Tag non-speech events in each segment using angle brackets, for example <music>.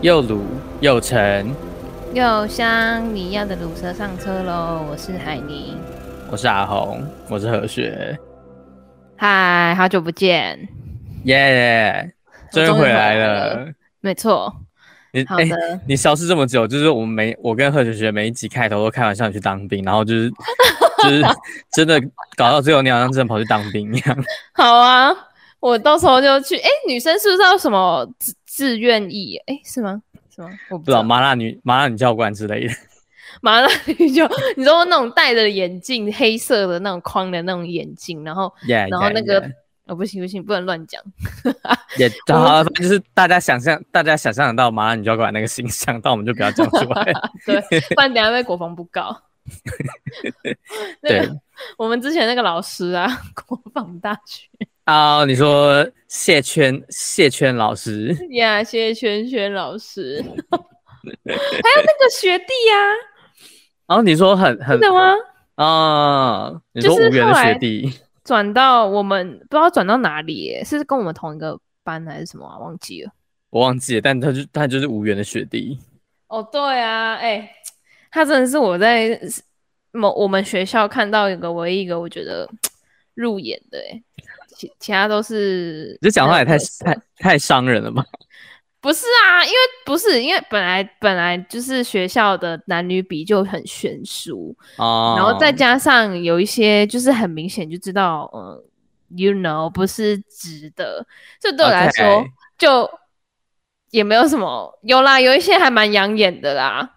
又鲁又沉又香，你要的卤蛇上车喽！我是海霓，我是阿红，我是何雪。嗨，好久不见！耶，终于回来了。没错，你好的、欸，你消失这么久，就是我们每我跟何雪雪每一集开头都开玩笑你去当兵，然后就是 <laughs> 就是真的搞到最后你好像真的跑去当兵一样。好啊，我到时候就去。哎、欸，女生是不是要什么自自愿役？哎、欸，是吗？是吗？我不知道，麻辣女麻辣女教官之类的。麻辣女教，<laughs> 你说那种戴着眼镜，黑色的那种框的那种眼镜，然后，yeah, 然后那个。Yeah, yeah. 哦，不行不行，不能乱讲。也 <laughs> 好，就是大家想象，大家想象得到麻辣女教官那个形象，但我们就不要讲出来。<laughs> 对，不然等下被国防部告。对、那个，我们之前那个老师啊，国防大学。啊、uh,，你说谢圈谢圈老师？呀、yeah,，谢圈圈老师。还有那个学弟呀、啊。然、oh, 后你说很很真的吗？啊、uh,，你说无缘的学弟。转到我们不知道转到哪里耶，是跟我们同一个班还是什么啊？忘记了，我忘记了。但他就他就是无缘的学弟。哦，对啊，哎、欸，他真的是我在某我们学校看到一个唯一一个我觉得入眼的，哎，其其他都是。这讲话也太太太伤人了吧？<laughs> 不是啊，因为不是因为本来本来就是学校的男女比就很悬殊哦，然后再加上有一些就是很明显就知道，嗯，you know 不是直的，这对我来说、okay. 就也没有什么，有啦，有一些还蛮养眼的啦，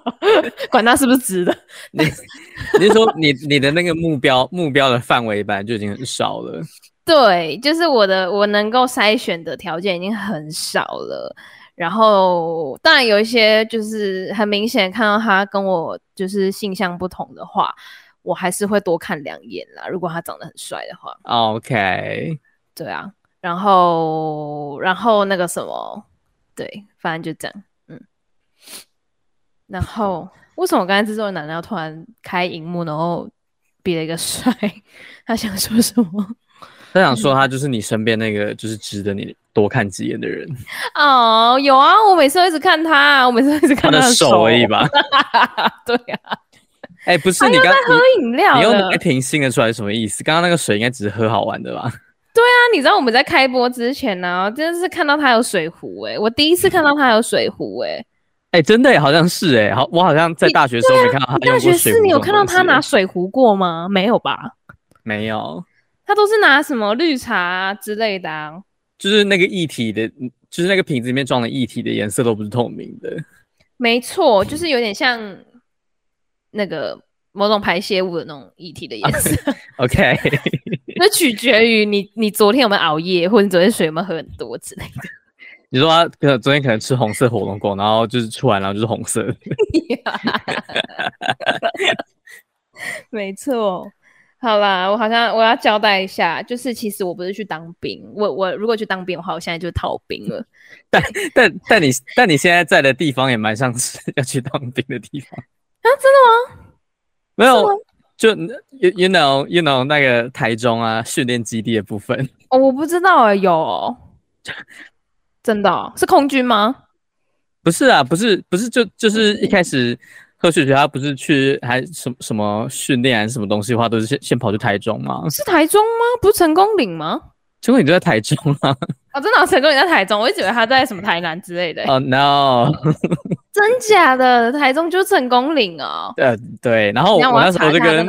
<laughs> 管他是不是直的，你 <laughs> 你是说你你的那个目标目标的范围本来就已经很少了。对，就是我的，我能够筛选的条件已经很少了。然后，当然有一些就是很明显看到他跟我就是性向不同的话，我还是会多看两眼啦。如果他长得很帅的话，OK，对啊。然后，然后那个什么，对，反正就这样，嗯。然后，为什么我刚才制作人男的要突然开荧幕，然后比了一个 <laughs> 帅？他想说什么？他想说，他就是你身边那个，就是值得你多看几眼的人。哦，有啊，我每次都一直看他，我每次都一直看他的手，他的手而已吧。<laughs> 对呀、啊。哎、欸，不是你刚在喝饮料，你用那瓶新的出来什么意思？刚刚那个水应该只是喝好玩的吧？对啊，你知道我们在开播之前呢、啊，真的是看到他有水壶哎、欸，我第一次看到他有水壶哎、欸。哎、欸，真的、欸，好像是哎、欸，好，我好像在大学的时候没看到他。大学是你有看到他拿水壶过吗？没有吧？没有。他都是拿什么绿茶、啊、之类的、啊，就是那个液体的，就是那个瓶子里面装的液体的颜色都不是透明的。没错，就是有点像那个某种排泄物的那种液体的颜色。<laughs> OK，<laughs> 那取决于你你昨天有没有熬夜，或者你昨天水有没有喝很多之类的。你说他可能昨天可能吃红色火龙果，然后就是出来，然后就是红色的。<laughs> 没错。好啦，我好像我要交代一下，就是其实我不是去当兵，我我如果去当兵的话，我现在就逃兵了。<laughs> 但但但你但你现在在的地方也蛮像是 <laughs> 要去当兵的地方啊？真的吗？没有，就 you you know you know 那个台中啊训练基地的部分哦，我不知道啊，有、哦、真的、哦、是空军吗？不是啊，不是不是就就是一开始。何雪雪他不是去还什么什么训练还是什么东西的话，都是先先跑去台中吗？是台中吗？不是成功岭吗？成功岭就在台中啊！<laughs> 哦，真的，成功岭在台中，我一直以为他在什么台南之类的。哦、<laughs> oh, no！真假的？台中就是成功岭哦。<laughs> 呃，对。然后我，我那时候就跟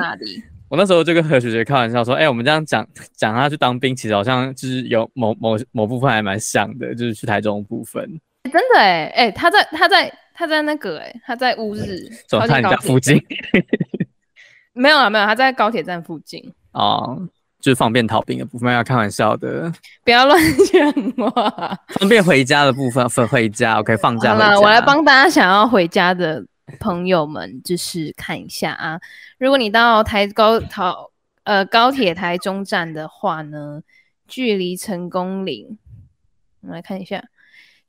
我那时候就跟何雪雪开玩笑说：“哎、欸，我们这样讲讲他去当兵，其实好像就是有某某某部分还蛮像的，就是去台中的部分。欸”真的哎哎，他在他在。他在那个哎、欸，他在乌日，走他家附近。没有啊，没有，他在高铁站附近。哦，就是方便逃兵的部分，要开玩笑的，不要乱讲话。方便回家的部分，分回家，OK，放假。好了，我来帮大家想要回家的朋友们，就是看一下啊。如果你到台高桃呃高铁台中站的话呢，距离成功岭，我们来看一下。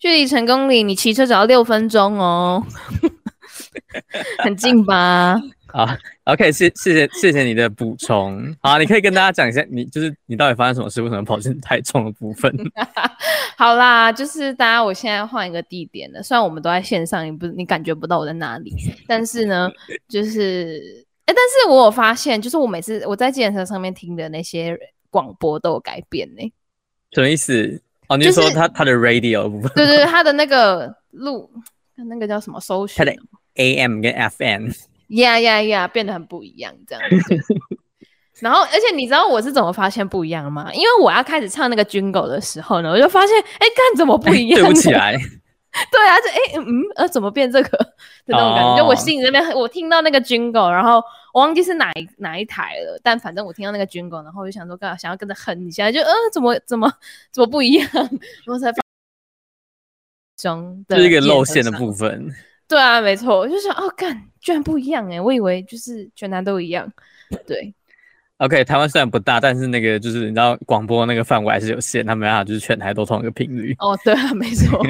距离成功岭，你骑车只要六分钟哦，<laughs> 很近吧？好，OK，谢谢谢谢谢你的补充。好，你可以跟大家讲一下，你就是你到底发生什么事，为什么跑进太重的部分？<laughs> 好啦，就是大家，我现在换一个地点了。虽然我们都在线上，你不你感觉不到我在哪里，但是呢，就是哎、欸，但是我有发现，就是我每次我在健身车上面听的那些广播都有改变呢、欸。什么意思？哦，你是说他、就是、他的 radio 部分？对对对，他的那个录，那个叫什么？搜寻？他的 AM 跟 FM。呀呀呀，变得很不一样，这样子。然后，而且你知道我是怎么发现不一样吗？因为我要开始唱那个 Jingle 的时候呢，我就发现，哎，干怎么不一样？<laughs> 对不起来。<laughs> 对啊，就哎嗯呃，怎么变这个 <laughs> 的那种感觉？Oh. 就我心里那边，我听到那个 Jingle，然后我忘记是哪一哪一台了，但反正我听到那个 Jingle，然后我就想说，刚好想要跟着哼一下，就呃，怎么怎么怎么不一样？然后才发中，<laughs> 就是一个露馅的部分。对啊，没错，我就想，哦，干，居然不一样哎！我以为就是全台都一样。对，OK，台湾虽然不大，但是那个就是你知道广播那个范围还是有限，他们啊就是全台都同一个频率。哦，对啊，<laughs> 没错。哦，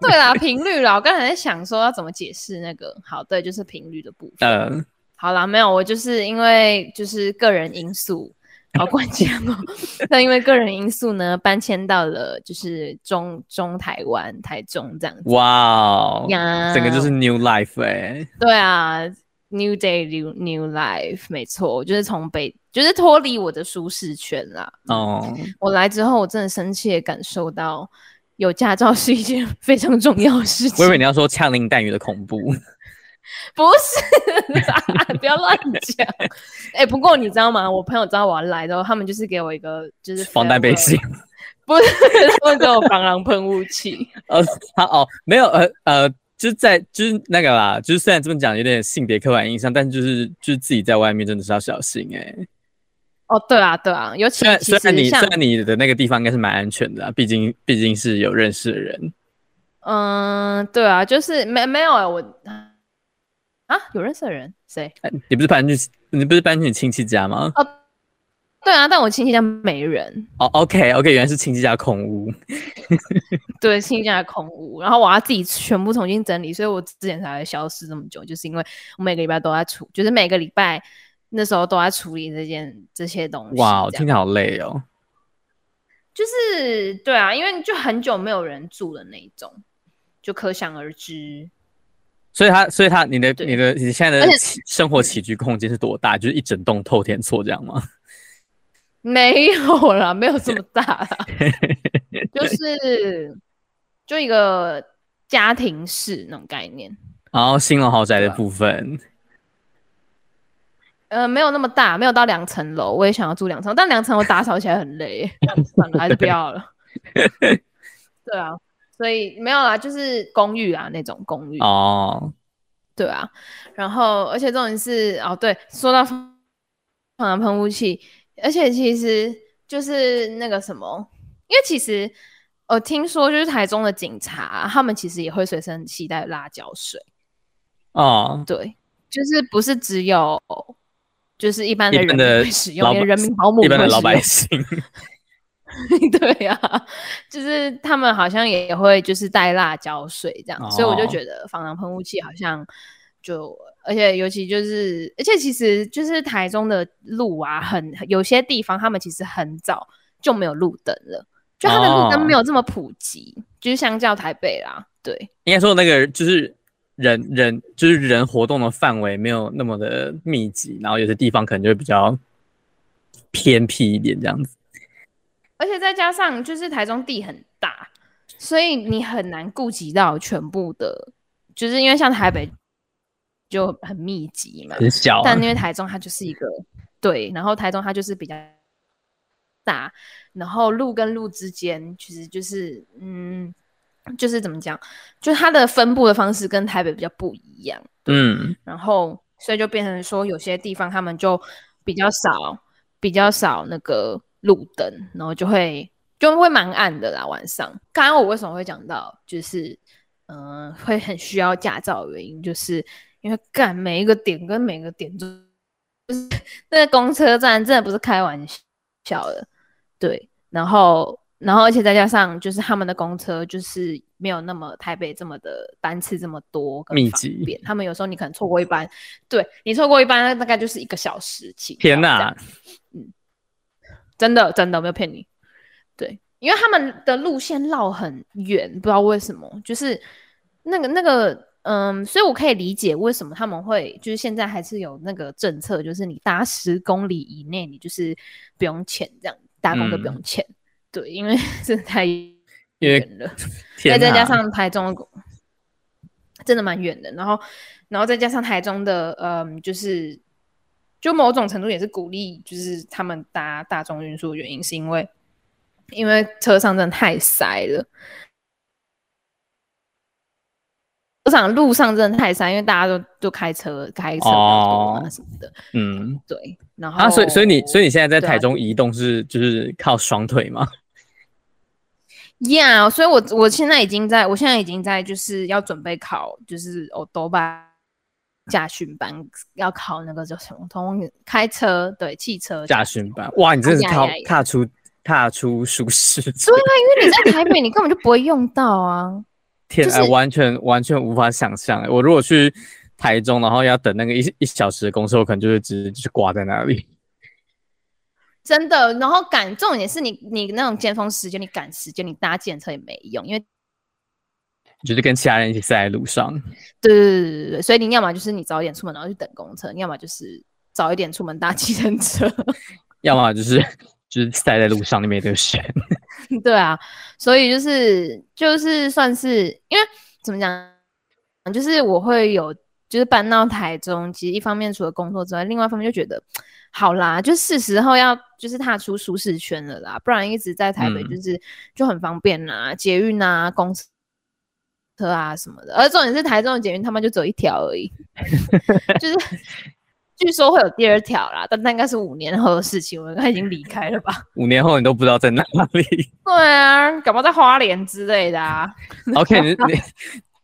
对啦，频率啦，我刚才在想说要怎么解释那个。好，对，就是频率的部分。嗯、呃，好啦，没有，我就是因为就是个人因素。好关键哦！<laughs> 那因为个人因素呢，搬迁到了就是中中台湾台中这样子。哇、wow, 呀，整个就是 new life 哎、欸。对啊，new day new new life，没错，就是从北就是脱离我的舒适圈啦。哦、oh.，我来之后，我真的深切感受到有驾照是一件非常重要的事情。我以为你要说枪林弹雨的恐怖。不是，<laughs> 不要乱讲。哎、欸，不过你知道吗？我朋友知道我要来的他们就是给我一个就是防弹背心，不是，他们给我防狼喷雾器。<laughs> 呃，他哦，没有，呃呃，就是在就是那个啦，就是虽然这么讲有点性别刻板印象，但就是就是自己在外面真的是要小心哎、欸。哦，对啊，对啊，尤其虽然虽然你虽然你的那个地方应该是蛮安全的，毕竟毕竟是有认识的人。嗯，对啊，就是没没有我。啊，有认识的人谁？你不是搬去你不是搬去你亲戚家吗？哦，对啊，但我亲戚家没人。哦，OK OK，原来是亲戚家空屋。<laughs> 对，亲戚家空屋，然后我要自己全部重新整理，所以我之前才会消失这么久，就是因为我每个礼拜都在处，就是每个礼拜那时候都在处理这件这些东西。哇，听起来好累哦。就是对啊，因为就很久没有人住的那一种，就可想而知。所以他，所以他，你的、你的、你现在的生活起居空间是多大？就是一整栋透天厝这样吗？没有啦，没有这么大啦，<laughs> 就是就一个家庭式那种概念。然后新楼豪宅的部分，呃，没有那么大，没有到两层楼。我也想要住两层，但两层我打扫起来很累，<laughs> 算了，还是不要了。<laughs> 对啊。所以没有啦，就是公寓啊，那种公寓哦，对啊，然后而且重点是哦，对，说到防狼喷雾器，而且其实就是那个什么，因为其实我听说就是台中的警察，他们其实也会随身携带辣椒水。哦，对，就是不是只有就是一般的人会使用，连人民保姆一般的老百姓。<laughs> 对呀、啊，就是他们好像也会就是带辣椒水这样、哦，所以我就觉得防狼喷雾器好像就，而且尤其就是，而且其实就是台中的路啊，很有些地方他们其实很早就没有路灯了，就他的路灯没有这么普及，哦、就是相较台北啦，对，应该说那个就是人人就是人活动的范围没有那么的密集，然后有些地方可能就会比较偏僻一点这样子。而且再加上，就是台中地很大，所以你很难顾及到全部的，就是因为像台北就很密集嘛，很小啊。但因为台中它就是一个对，然后台中它就是比较大，然后路跟路之间其实就是嗯，就是怎么讲，就它的分布的方式跟台北比较不一样。嗯，然后所以就变成说，有些地方他们就比较少，比较少那个。路灯，然后就会就会蛮暗的啦。晚上，刚刚我为什么会讲到，就是嗯、呃，会很需要驾照的原因，就是因为干每一个点跟每个点就就是那个公车站，真的不是开玩笑的。对，然后然后而且再加上就是他们的公车就是没有那么台北这么的班次这么多密集，他们有时候你可能错过一班，对你错过一班大概就是一个小时起。天哪，嗯，真的真的没有骗你，对，因为他们的路线绕很远，不知道为什么，就是那个那个。嗯，所以我可以理解为什么他们会就是现在还是有那个政策，就是你搭十公里以内，你就是不用钱，这样搭公车不用钱。嗯、对，因为 <laughs> 真的太远了，<laughs> 再再加上台中真的蛮远的，然后然后再加上台中的，嗯，就是就某种程度也是鼓励，就是他们搭大众运输的原因，是因为因为车上真的太塞了。路上路上真的太塞，因为大家都都开车开车啊什么的。哦、嗯，对。然后啊，所以所以你所以你现在在台中移动是、啊、就是靠双腿吗？呀，yeah, 所以我我现在已经在我现在已经在就是要准备考就是我多巴驾训班，要考那个叫什么通开车对汽车驾训班。哇，你真是踏踏出踏出舒适区。对啊，因为你在台北，你根本就不会用到啊。天啊，完全完全无法想象！我如果去台中，然后要等那个一一小时的公车，我可能就会直接就挂在那里。真的，然后赶重点是你你那种尖峰时间，你赶时间，你搭计程车也没用，因为就是跟其他人一起塞在路上。对对对对对，所以你要么就是你早一点出门，然后去等公车；你要么就是早一点出门搭计程车；<laughs> 要么就是就是塞在路上，你没得选。对啊，所以就是就是算是因为怎么讲，就是我会有就是搬到台中，其实一方面除了工作之外，另外一方面就觉得好啦，就是时候要就是踏出舒适圈了啦，不然一直在台北就是、嗯、就很方便啦，捷运啊、公车啊什么的，而重点是台中的捷运他们就走一条而已，<laughs> <laughs> 就是。据说会有第二条啦，但那应该是五年后的事情。我们应该已经离开了吧？<laughs> 五年后你都不知道在哪里？对啊，搞不好在花莲之类的啊。<laughs> OK，你你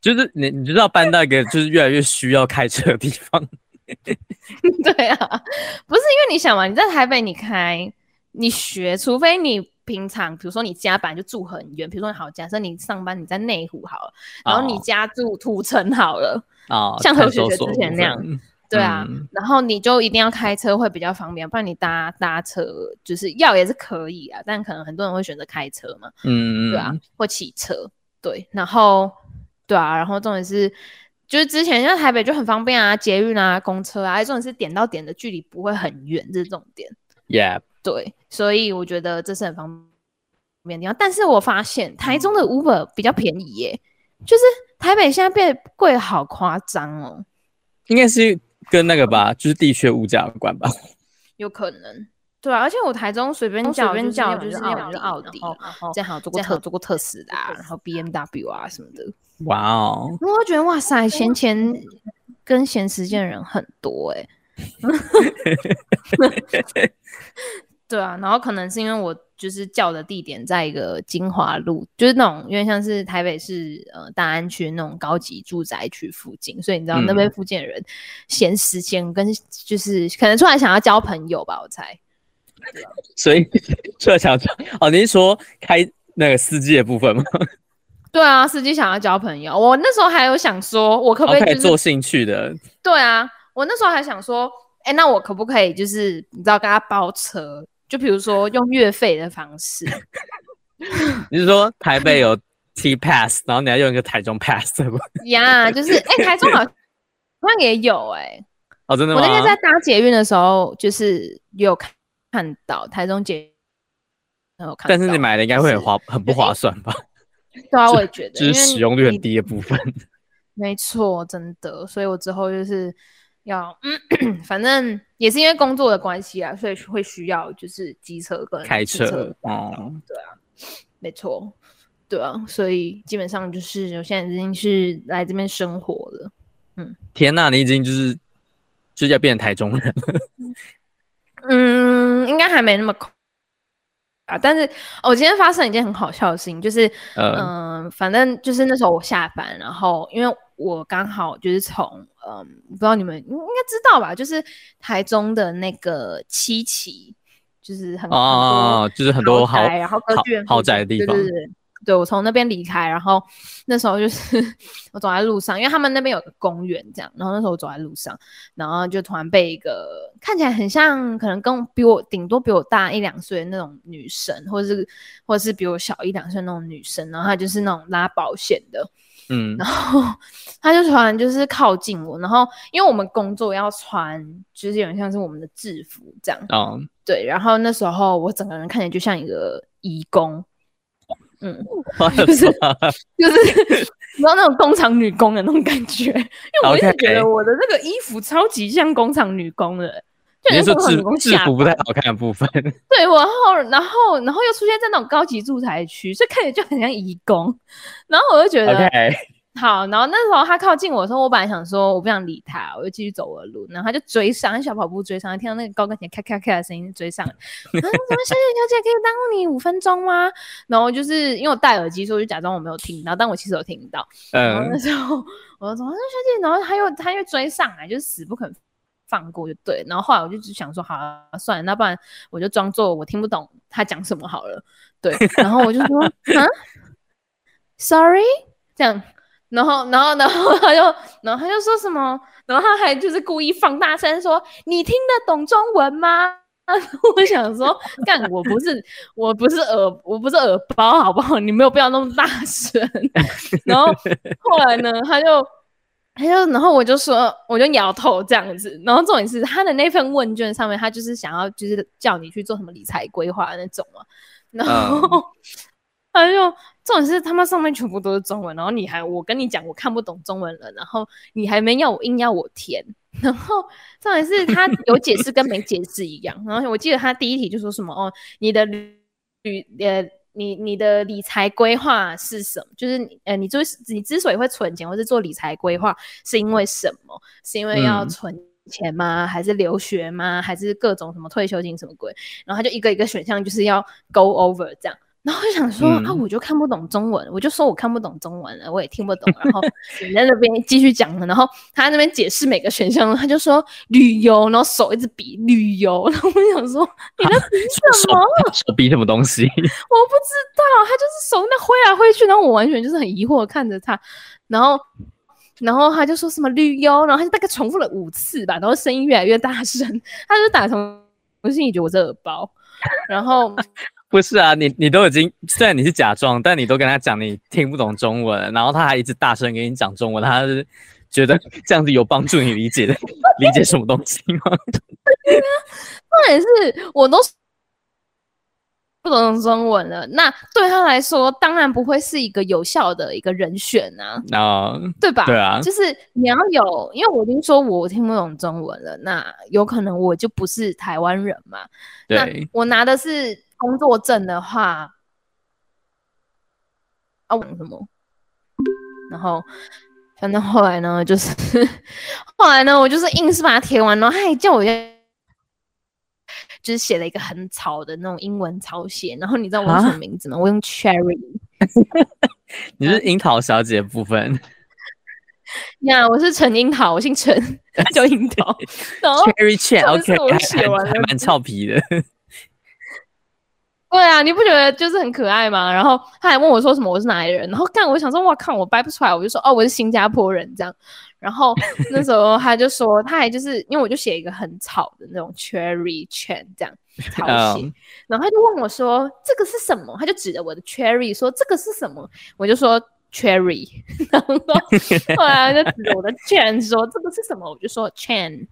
就是你，你知道搬到一个就是越来越需要开车的地方。<laughs> 对啊，不是因为你想嘛，你在台北，你开你学，除非你平常比如说你家本来就住很远，比如说好，假设你上班你在内湖好了，然后你家住土城好了，哦，像何雪雪之前那样。对啊，嗯、然后你就一定要开车会比较方便，不然你搭搭车就是要也是可以啊，但可能很多人会选择开车嘛，嗯，对啊，或骑车，对，然后对啊，然后重点是就是之前因为台北就很方便啊，捷运啊、公车啊，重点是点到点的距离不会很远，这是重点，Yeah，对，所以我觉得这是很方便的地方，但是我发现台中的 Uber 比较便宜耶，就是台北现在变贵好夸张哦，应该是。跟那个吧，就是地区物价有关吧，有可能，对啊，而且我台中随便叫，随便叫就是奥迪，奥迪，然后正好做过特做过特斯拉，然后 BMW 啊什么的，哇哦，我觉得哇塞，闲钱跟闲时间的人很多哎，<laughs> 对啊，然后可能是因为我。就是叫的地点在一个金华路，就是那种因为像是台北市呃大安区那种高级住宅区附近，所以你知道那边附近的人闲时间跟就是可能出来想要交朋友吧，我猜。所以出来想要交哦，你是说开那个司机的部分吗？<laughs> 对啊，司机想要交朋友。我那时候还有想说，我可不可以、就是 okay, 做兴趣的？对啊，我那时候还想说，哎、欸，那我可不可以就是你知道跟他包车？就比如说用月费的方式，<laughs> 你是说台北有 T Pass，然后你要用一个台中 Pass 对不？呀，yeah, 就是哎、欸，台中好像也有哎、欸，哦，真的吗？我那天在搭捷运的时候，就是有看看到台中捷运，但是你买的应该会很划，很不划算吧？对啊，<laughs> 我也觉得，就是使用率很低的部分。<laughs> 没错，真的，所以我之后就是。要嗯，反正也是因为工作的关系啊，所以会需要就是机车跟开车嗯，对啊，没错，对啊，所以基本上就是我现在已经是来这边生活了，嗯，天呐，你已经就是就是要变成台中人了，<laughs> 嗯，应该还没那么快啊，但是我今天发生一件很好笑的事情，就是嗯、反正就是那时候我下班，然后因为。我刚好就是从嗯，不知道你们应该知道吧，就是台中的那个七期，就是很哦，就是很多豪宅，然后歌剧院豪宅的地方。对对对对，我从那边离开，然后那时候就是 <laughs> 我走在路上，因为他们那边有个公园，这样，然后那时候我走在路上，然后就突然被一个看起来很像，可能跟比我顶多比我大一两岁的那种女生，或者是或者是比我小一两岁那种女生，然后她就是那种拉保险的，嗯，然后 <laughs> 她就突然就是靠近我，然后因为我们工作要穿，就是有点像是我们的制服这样，哦，对，然后那时候我整个人看起来就像一个义工。嗯，<laughs> 就是 <laughs> 就是，你知道那种工厂女工的那种感觉，因为我一直觉得我的那个衣服超级像工厂女工的，就工厂女工制服不太好看的部分。<laughs> 对，然后然后然后又出现在那种高级住宅区，所以看起来就很像移工，然后我就觉得。好，然后那时候他靠近我的时候，我本来想说我不想理他，我就继续走我的路。然后他就追上，小跑步追上，听到那个高跟鞋咔咔咔的声音追上。<laughs> 然后说：“小姐小姐，可以耽误你五分钟吗？”然后就是因为我戴耳机，所以我就假装我没有听到，但我其实有听到。然后那时候我就说：“小姐。”然后他又他又追上来，就是死不肯放过，就对。然后后来我就只想说：“好啊，算了，那不然我就装作我听不懂他讲什么好了。”对。然后我就说：“啊，sorry。”这样。然后，然后，然后他就，<laughs> 然后他就说什么？然后他还就是故意放大声说：“你听得懂中文吗？” <laughs> 我想说，干，我不是，我不是耳，我不是耳包，好不好？你没有必要那么大声。<laughs> 然后后来呢，他就，他就，然后我就说，我就摇头这样子。然后重点是他的那份问卷上面，他就是想要，就是叫你去做什么理财规划那种嘛。然后。Um. 他就重点是他妈上面全部都是中文，然后你还我跟你讲我看不懂中文了，然后你还没要我硬要我填，<laughs> 然后重点是他有解释跟没解释一样。然后我记得他第一题就说什么哦，你的旅呃你你的理财规划是什么？就是呃你之你之所以会存钱或是做理财规划是因为什么？是因为要存钱吗？嗯、还是留学吗？还是各种什么退休金什么鬼？然后他就一个一个选项就是要 go over 这样。然后我就想说、嗯、啊，我就看不懂中文，我就说我看不懂中文了，我也听不懂。然后 <laughs> 你在那边继续讲了，然后他在那边解释每个选项，他就说旅游，然后手一直比旅游。然后我想说你在比什么？手，手比什么东西？<laughs> 我不知道，他就是手那挥来挥去，然后我完全就是很疑惑的看着他。然后，然后他就说什么旅游，然后他就大概重复了五次吧，然后声音越来越大声。他就打从我心里觉得我是耳包，<laughs> 然后。不是啊，你你都已经虽然你是假装，但你都跟他讲你听不懂中文，然后他还一直大声给你讲中文，他是觉得 <laughs> 这样子有帮助你理解的理解什么东西吗？<laughs> 那也是我都不懂中文了，那对他来说当然不会是一个有效的一个人选啊，啊，对吧？对啊，就是你要有，因为我已经说我听不懂中文了，那有可能我就不是台湾人嘛，对，那我拿的是。工作证的话，啊，什么？然后，反正后来呢，就是 <laughs> 后来呢，我就是硬是把它填完，然后他还叫我，就是写了一个很草的那种英文草写。然后你知道我用什么名字吗？啊、我用 Cherry。<laughs> 你是樱桃小姐部分？<laughs> 呀，yeah, 我是陈樱桃，我姓陈，叫樱桃。然后 Cherry Chan，OK，我写完了，还蛮俏皮的。对啊，你不觉得就是很可爱吗？然后他还问我说什么我是哪里人，然后干我想说哇靠，我掰不出来，我就说哦我是新加坡人这样。然后那时候他就说他还就是因为我就写一个很草的那种 cherry chain 这样草写然后他就问我说这个是什么？他就指着我的 cherry 说这个是什么？我就说 cherry，<laughs> 然后后来就指着我的 chain 说这个是什么？我就说 chain，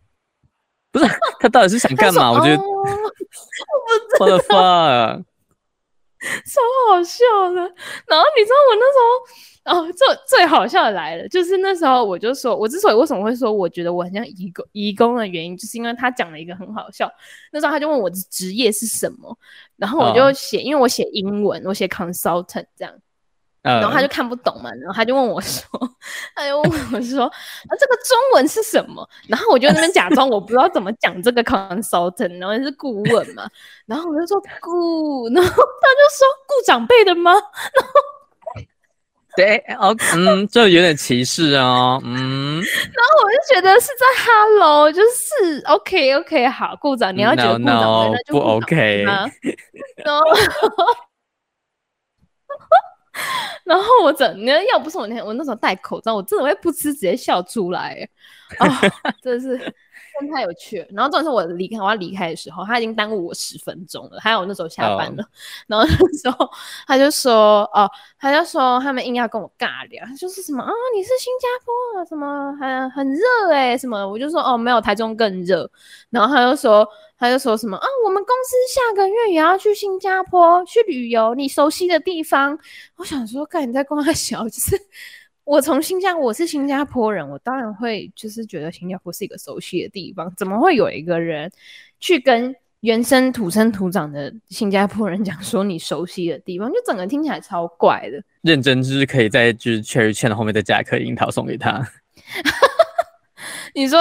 不是 <laughs> 他到底是想干嘛？我觉得、哦、<laughs> 我不知道。What the fuck? 超好笑的，然后你知道我那时候，哦，最最好笑的来了，就是那时候我就说，我之所以为什么会说我觉得我很像移工移工的原因，就是因为他讲了一个很好笑。那时候他就问我的职业是什么，然后我就写，哦、因为我写英文，我写 consultant 这样。然后他就看不懂嘛，然后他就问我说：“他就问我说，啊，这个中文是什么？”然后我就那边假装我不知道怎么讲这个 consultant，然后是顾问嘛，然后我就说顾，然后他就说顾长辈的吗？然后对哦，嗯，这有点歧视哦，嗯。然后我就觉得是在 Hello，就是 OK OK，好，顾长，你要觉得顾长 no, 那就不 OK。然后，<laughs> 然后我整，你要不是我那天我那时候戴口罩，我真的会不吃直接笑出来，啊、<laughs> 真的是。真太有趣了，然后重点是我离开，我要离开的时候，他已经耽误我十分钟了。还有我那时候下班了，oh. <laughs> 然后那时候他就说，哦，他就说他们硬要跟我尬聊，他就是什么啊、哦，你是新加坡啊，什么很很热哎，什么，我就说哦，没有台中更热。然后他就说，他就说什么啊，我们公司下个月也要去新加坡去旅游，你熟悉的地方。我想说，看你在跟他小，就是。我从新加坡，我是新加坡人，我当然会就是觉得新加坡是一个熟悉的地方。怎么会有一个人去跟原生土生土长的新加坡人 <laughs> 讲说你熟悉的地方？就整个听起来超怪的。认真就是可以在就是 Cherry 签的后面再加一颗樱桃送给他。<laughs> 你说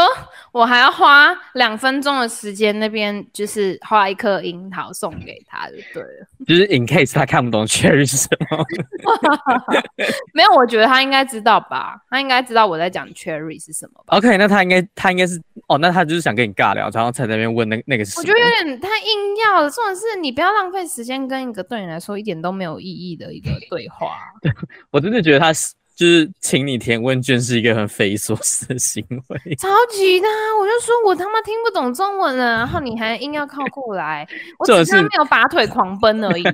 我还要花两分钟的时间，那边就是画一颗樱桃送给他就对了。就是 in case 他看不懂 cherry 是什么。<laughs> 没有，我觉得他应该知道吧？他应该知道我在讲 cherry 是什么吧？OK，那他应该他应该是哦，那他就是想跟你尬聊，然后才在那边问那那个是什么。我觉得有点太硬要了，重点是你不要浪费时间跟一个对你来说一点都没有意义的一个对话。对，<laughs> 我真的觉得他是。就是请你填问卷是一个很匪夷所思的行为，超级的，我就说我他妈听不懂中文了，然后你还硬要靠过来，<laughs> 我只是没有拔腿狂奔而已。<laughs>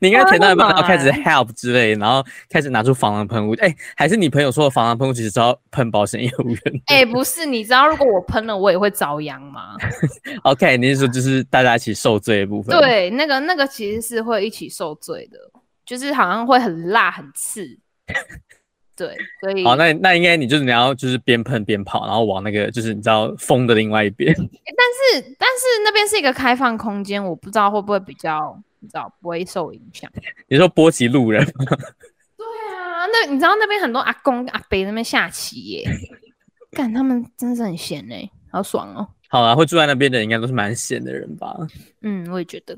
你应该填到一半，然后开始 <laughs> help 之类，然后开始拿出防狼喷雾。哎、欸，还是你朋友说的防狼喷雾其实只要喷保险业务员？哎、欸，不是，你知道如果我喷了，我也会遭殃吗？OK，你是说就是大家一起受罪的部分？对，那个那个其实是会一起受罪的，就是好像会很辣很刺。<laughs> 对，所以好，那那应该你就是你要就是边喷边跑，然后往那个就是你知道风的另外一边。<laughs> 欸，但是但是那边是一个开放空间，我不知道会不会比较你知道不会受影响。<laughs> 你说波及路人吗？对啊，那你知道那边很多阿公阿伯那边下棋耶，干他们真的是很闲哎，好爽哦。好啊，会住在那边的人应该都是蛮闲的人吧？嗯，我也觉得。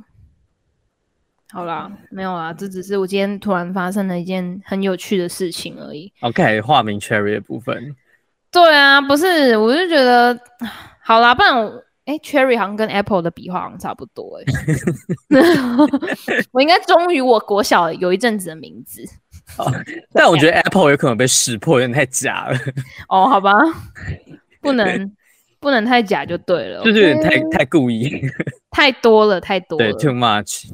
好啦，没有啦，这只是我今天突然发生了一件很有趣的事情而已。OK，化名 Cherry 的部分。对啊，不是，我就觉得，<sighs> 好啦，不然我，哎、欸、，Cherry 好像跟 Apple 的笔画好像差不多哎。<laughs> 我应该忠于我国小有一阵子的名字。哦，但我觉得 <laughs> Apple 有可能被识破，有点太假了。哦，好吧，不能 <laughs> 不能太假就对了，就是有点太.太故意，太多了，太多了，对，too much。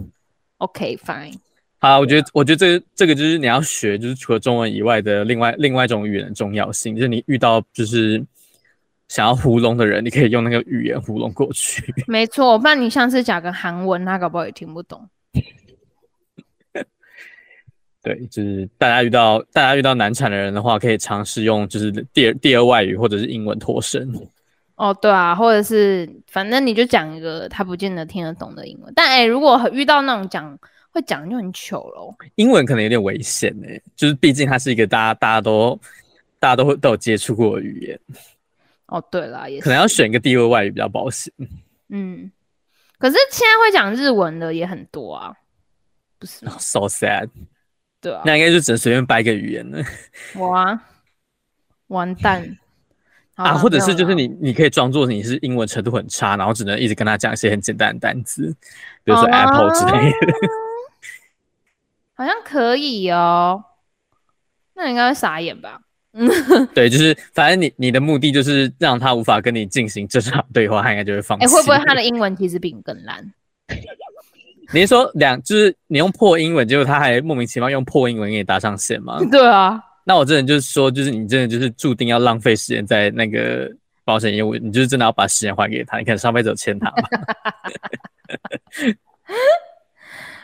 OK，fine。好，我觉得，我觉得这个这个就是你要学，就是除了中文以外的另外另外一种语言的重要性。就是你遇到就是想要糊弄的人，你可以用那个语言糊弄过去。<laughs> 没错，不然你上次讲个韩文，他搞不好也听不懂。<laughs> 对，就是大家遇到大家遇到难产的人的话，可以尝试用就是第二第二外语或者是英文脱身。哦，对啊，或者是反正你就讲一个他不见得听得懂的英文，但哎、欸，如果遇到那种讲会讲就很糗喽。英文可能有点危险呢，就是毕竟它是一个大家大家都大家都会都有接触过的语言。哦，对啦，也是。可能要选一个第二外语比较保险。嗯，可是现在会讲日文的也很多啊，不是吗？So sad。对啊，那应该就只能随便掰一个语言了。<laughs> 哇，完蛋。啊，或者是就是你，你可以装作你是英文程度很差，然后只能一直跟他讲一些很简单的单词，比如说 Apple 之类的。<laughs> 好像可以哦，那你应该会傻眼吧？嗯 <laughs> 对，就是反正你你的目的就是让他无法跟你进行正常对话，他应该就会放弃。哎、欸，会不会他的英文其实比你更烂？<laughs> 你是说两就是你用破英文，结果他还莫名其妙用破英文给你搭上线吗？对啊。那我真的就是说，就是你真的就是注定要浪费时间在那个保险业务，你就是真的要把时间还给他。你看消费者欠他吗？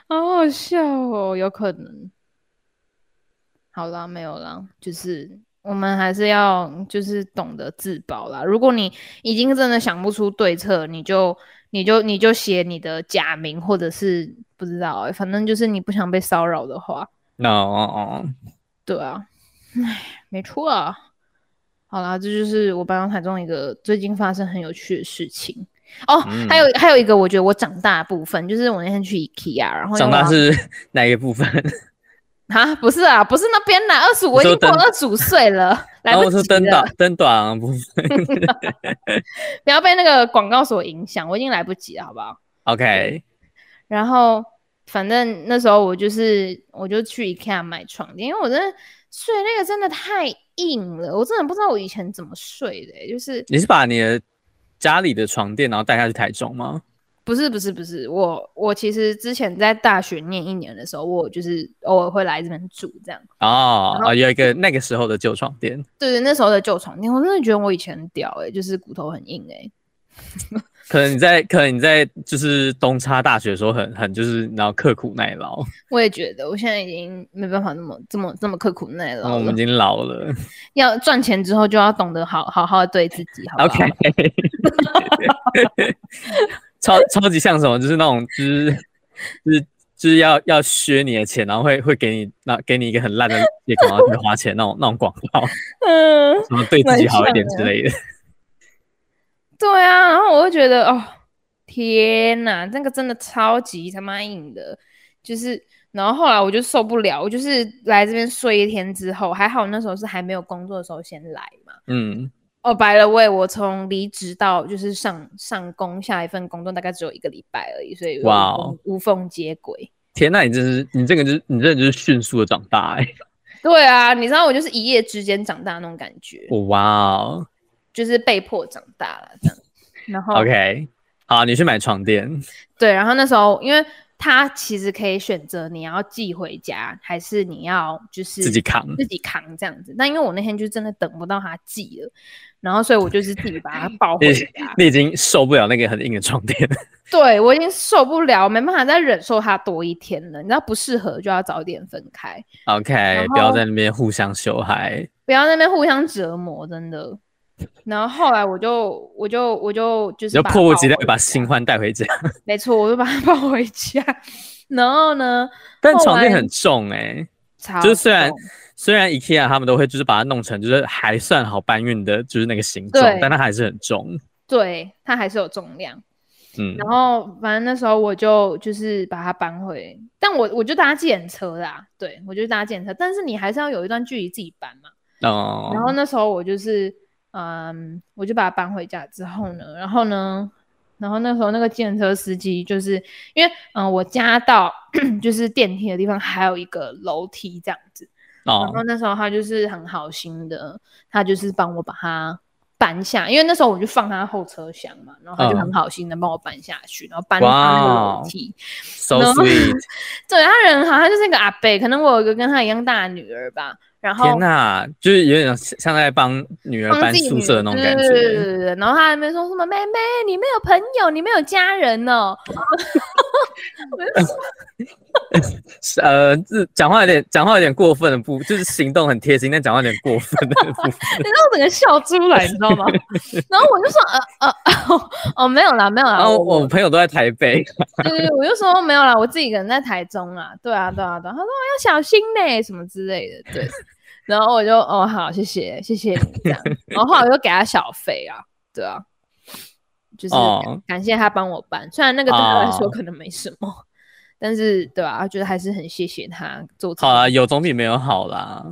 好好笑哦，有可能。好啦，没有啦，就是我们还是要就是懂得自保啦。如果你已经真的想不出对策，你就你就你就写你的假名，或者是不知道、欸，反正就是你不想被骚扰的话。No，对啊。唉，没错啊。好啦，这就是我搬到台中一个最近发生很有趣的事情哦。嗯、还有还有一个，我觉得我长大的部分，就是我那天去 IKEA，然后长大是 <laughs> 哪一个部分？<laughs> 啊，不是啊，不是那边啦，二十五，我已经过二十五岁了，来不及了。我说登短，登短不 <laughs> 不要被那个广告所影响，我已经来不及了，好不好？OK。然后，反正那时候我就是，我就去 IKEA 买床垫，因为我真的睡那个真的太硬了，我真的不知道我以前怎么睡的、欸，就是你是把你的家里的床垫然后带下去台中吗？不是不是不是，我我其实之前在大学念一年的时候，我就是偶尔会来这边住这样。哦哦，有一个那个时候的旧床垫。对对，那时候的旧床垫，我真的觉得我以前很屌哎、欸，就是骨头很硬哎、欸。<laughs> 可能你在，可能你在就是东差大学的时候很很就是然后刻苦耐劳。我也觉得，我现在已经没办法那么这么这么刻苦耐劳。我们已经老了，要赚钱之后就要懂得好好好对自己，好不好？OK。超超级像什么？就是那种，就是就是就是要要削你的钱，然后会会给你那给你一个很烂的借口，然后去花钱那种那种广告，嗯，什么对自己好一点之类的。对啊，然后我就觉得哦，天哪，那个真的超级他妈硬的，就是，然后后来我就受不了，我就是来这边睡一天之后，还好那时候是还没有工作的时候先来嘛，嗯。哦，by the way，我从离职到就是上上工下一份工作大概只有一个礼拜而已，所以哇.无缝接轨。天呐，你真是你这个就是你这个就是迅速的长大哎。对啊，你知道我就是一夜之间长大那种感觉。哇哦，就是被迫长大了这样。然后 OK，好，你去买床垫。对，然后那时候因为他其实可以选择你要寄回家，还是你要就是自己扛自己扛这样子。但因为我那天就真的等不到他寄了。然后，所以我就是自己把它抱回家。你，你已经受不了那个很硬的床垫了。<laughs> 对，我已经受不了，没办法再忍受它多一天了。你知道不适合就要早点分开。OK，不要在那边互相羞害，不要在那边互相折磨，真的。然后后来我就我就我就就是就迫不及待把新欢带回家。没错，我就把它 <laughs> 抱回家。然后呢？但床垫很重哎、欸，就是虽然。虽然 IKEA 他们都会就是把它弄成就是还算好搬运的，就是那个形状，但它还是很重。对，它还是有重量。嗯，然后反正那时候我就就是把它搬回，但我我就搭计程车啦。对，我就搭计程车，但是你还是要有一段距离自己搬嘛。哦。然后那时候我就是嗯，我就把它搬回家之后呢，然后呢，然后那时候那个电车司机就是因为嗯，我家到 <clears throat> 就是电梯的地方还有一个楼梯这样子。然后那时候他就是很好心的，他就是帮我把它搬下，因为那时候我就放他后车厢嘛，然后他就很好心的帮我搬下去，然后搬到那个楼梯。Wow, so sweet。<laughs> 对，他人好，他就是一个阿伯，可能我有一个跟他一样大的女儿吧。然后天哪，就是有点像在帮女儿搬宿舍的那种感觉。对对对对。然后他还没说什么妹妹，你没有朋友，你没有家人哦。<laughs> 呃，这讲话有点讲话有点过分的不，就是行动很贴心，但讲话有点过分的部分。<laughs> 你让我整个笑出来，你知道吗？然后我就说，呃呃哦，哦，没有啦，没有啦。我我朋友都在台北。对对，我就说没有啦，我自己一个人在台中啊。对啊，对啊，对啊。他说我要小心嘞，什么之类的。对。然后我就哦好，谢谢谢谢你这样。<laughs> 然后后来我就给他小费啊，对啊，就是感谢他帮我办，哦，虽然那个对他来说可能没什么。但是，对啊，觉得还是很谢谢他做。好啊，有总比没有好啦。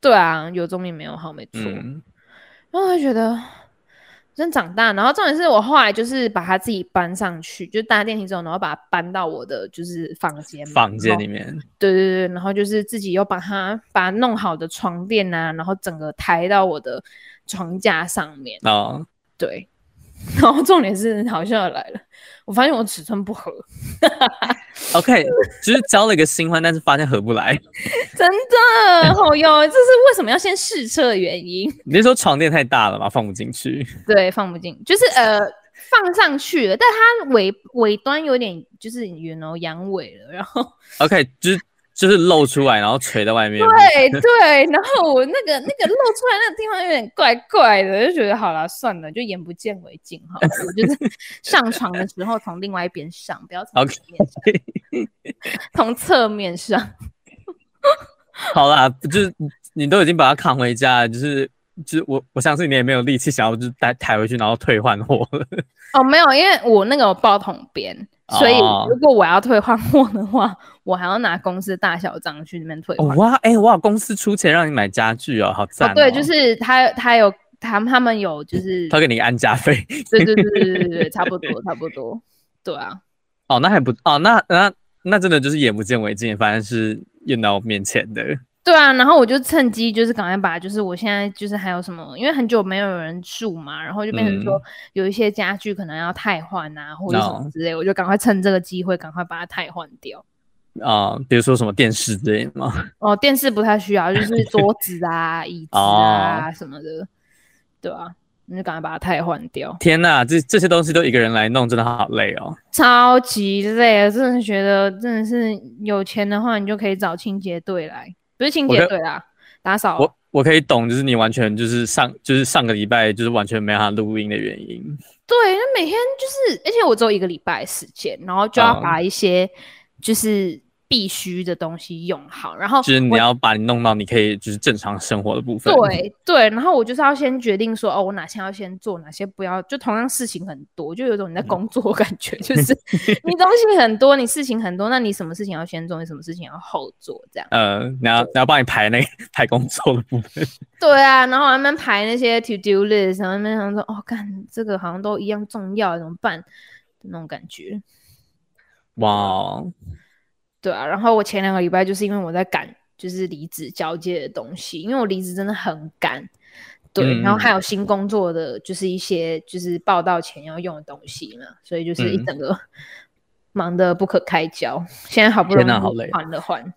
对啊，有总比没有好，没错。嗯、然后我就觉得真长大。然后重点是我后来就是把它自己搬上去，就搭电梯之后，然后把它搬到我的就是房间。房间里面。对对对，然后就是自己又把它把他弄好的床垫啊，然后整个抬到我的床架上面。哦。对。<laughs> 然后重点是好像来了。我发现我尺寸不合，<laughs> OK，就是交了一个新欢，但是发现合不来，<laughs> 真的，好哟，这是为什么要先试车的原因？你是说床垫太大了吗？放不进去？对，放不进，就是呃，放上去了，但它尾尾端有点就是圆哦，阳痿了，然后 OK，就是。就是露出来，然后垂在外面。对对，然后我那个那个露出来那个地方有点怪怪的，就觉得好了，算了，就眼不见为净哈。我就是上床的时候从另外一边上，不要从侧面上，<laughs> 从侧面上。好啦，就是你都已经把它扛回家了，就是就是我我相信你也没有力气想要就是带抬回去，然后退换货了。哦，没有，因为我那个有包桶边。所以如果我要退换货的话，我还要拿公司大小账去那边退换。哇，哎、欸，哇，公司出钱让你买家具哦，好赞、哦！对，就是他，他有他，他们有就是他给你安家费。对对对对对对，<laughs> 差不多差不多。对啊。哦，那还不哦，那那那真的就是眼不见为净，反正是运到面前的。对啊，然后我就趁机就是赶快把，就是我现在就是还有什么，因为很久没有人住嘛，然后就变成说有一些家具可能要汰换啊，嗯、或者什么之类，我就赶快趁这个机会赶快把它汰换掉。啊、呃，比如说什么电视之类的吗？<laughs> 哦，电视不太需要，就是桌子啊、椅子啊什么的，对啊，你就赶快把它汰换掉。天哪，这这些东西都一个人来弄，真的好累哦，超级累，真的觉得真的是有钱的话，你就可以找清洁队来。不是清洁队啦，打扫。我我可以懂，就是你完全就是上就是上个礼拜就是完全没办法录音的原因。对，那每天就是，而且我只有一个礼拜时间，然后就要把一些就是。必须的东西用好，然后就是你要把你弄到你可以就是正常生活的部分。对对，然后我就是要先决定说，哦，我哪些要先做，哪些不要。就同样事情很多，就有种你在工作感觉，就是你东西很多，你事情很多，那你什么事情要先做，你什么事情要后做，这样。呃，你要你要帮你排那个排工作的部分。<laughs> 对啊，然后慢慢排那些 to do list，然后慢慢想说，哦，干这个好像都一样重要，怎么办？那种感觉。哇。Wow. 对啊，然后我前两个礼拜就是因为我在赶，就是离职交接的东西，因为我离职真的很赶，对，嗯、然后还有新工作的就是一些就是报道前要用的东西嘛，所以就是一整个 <laughs> 忙得不可开交。嗯、现在好不容易缓了换，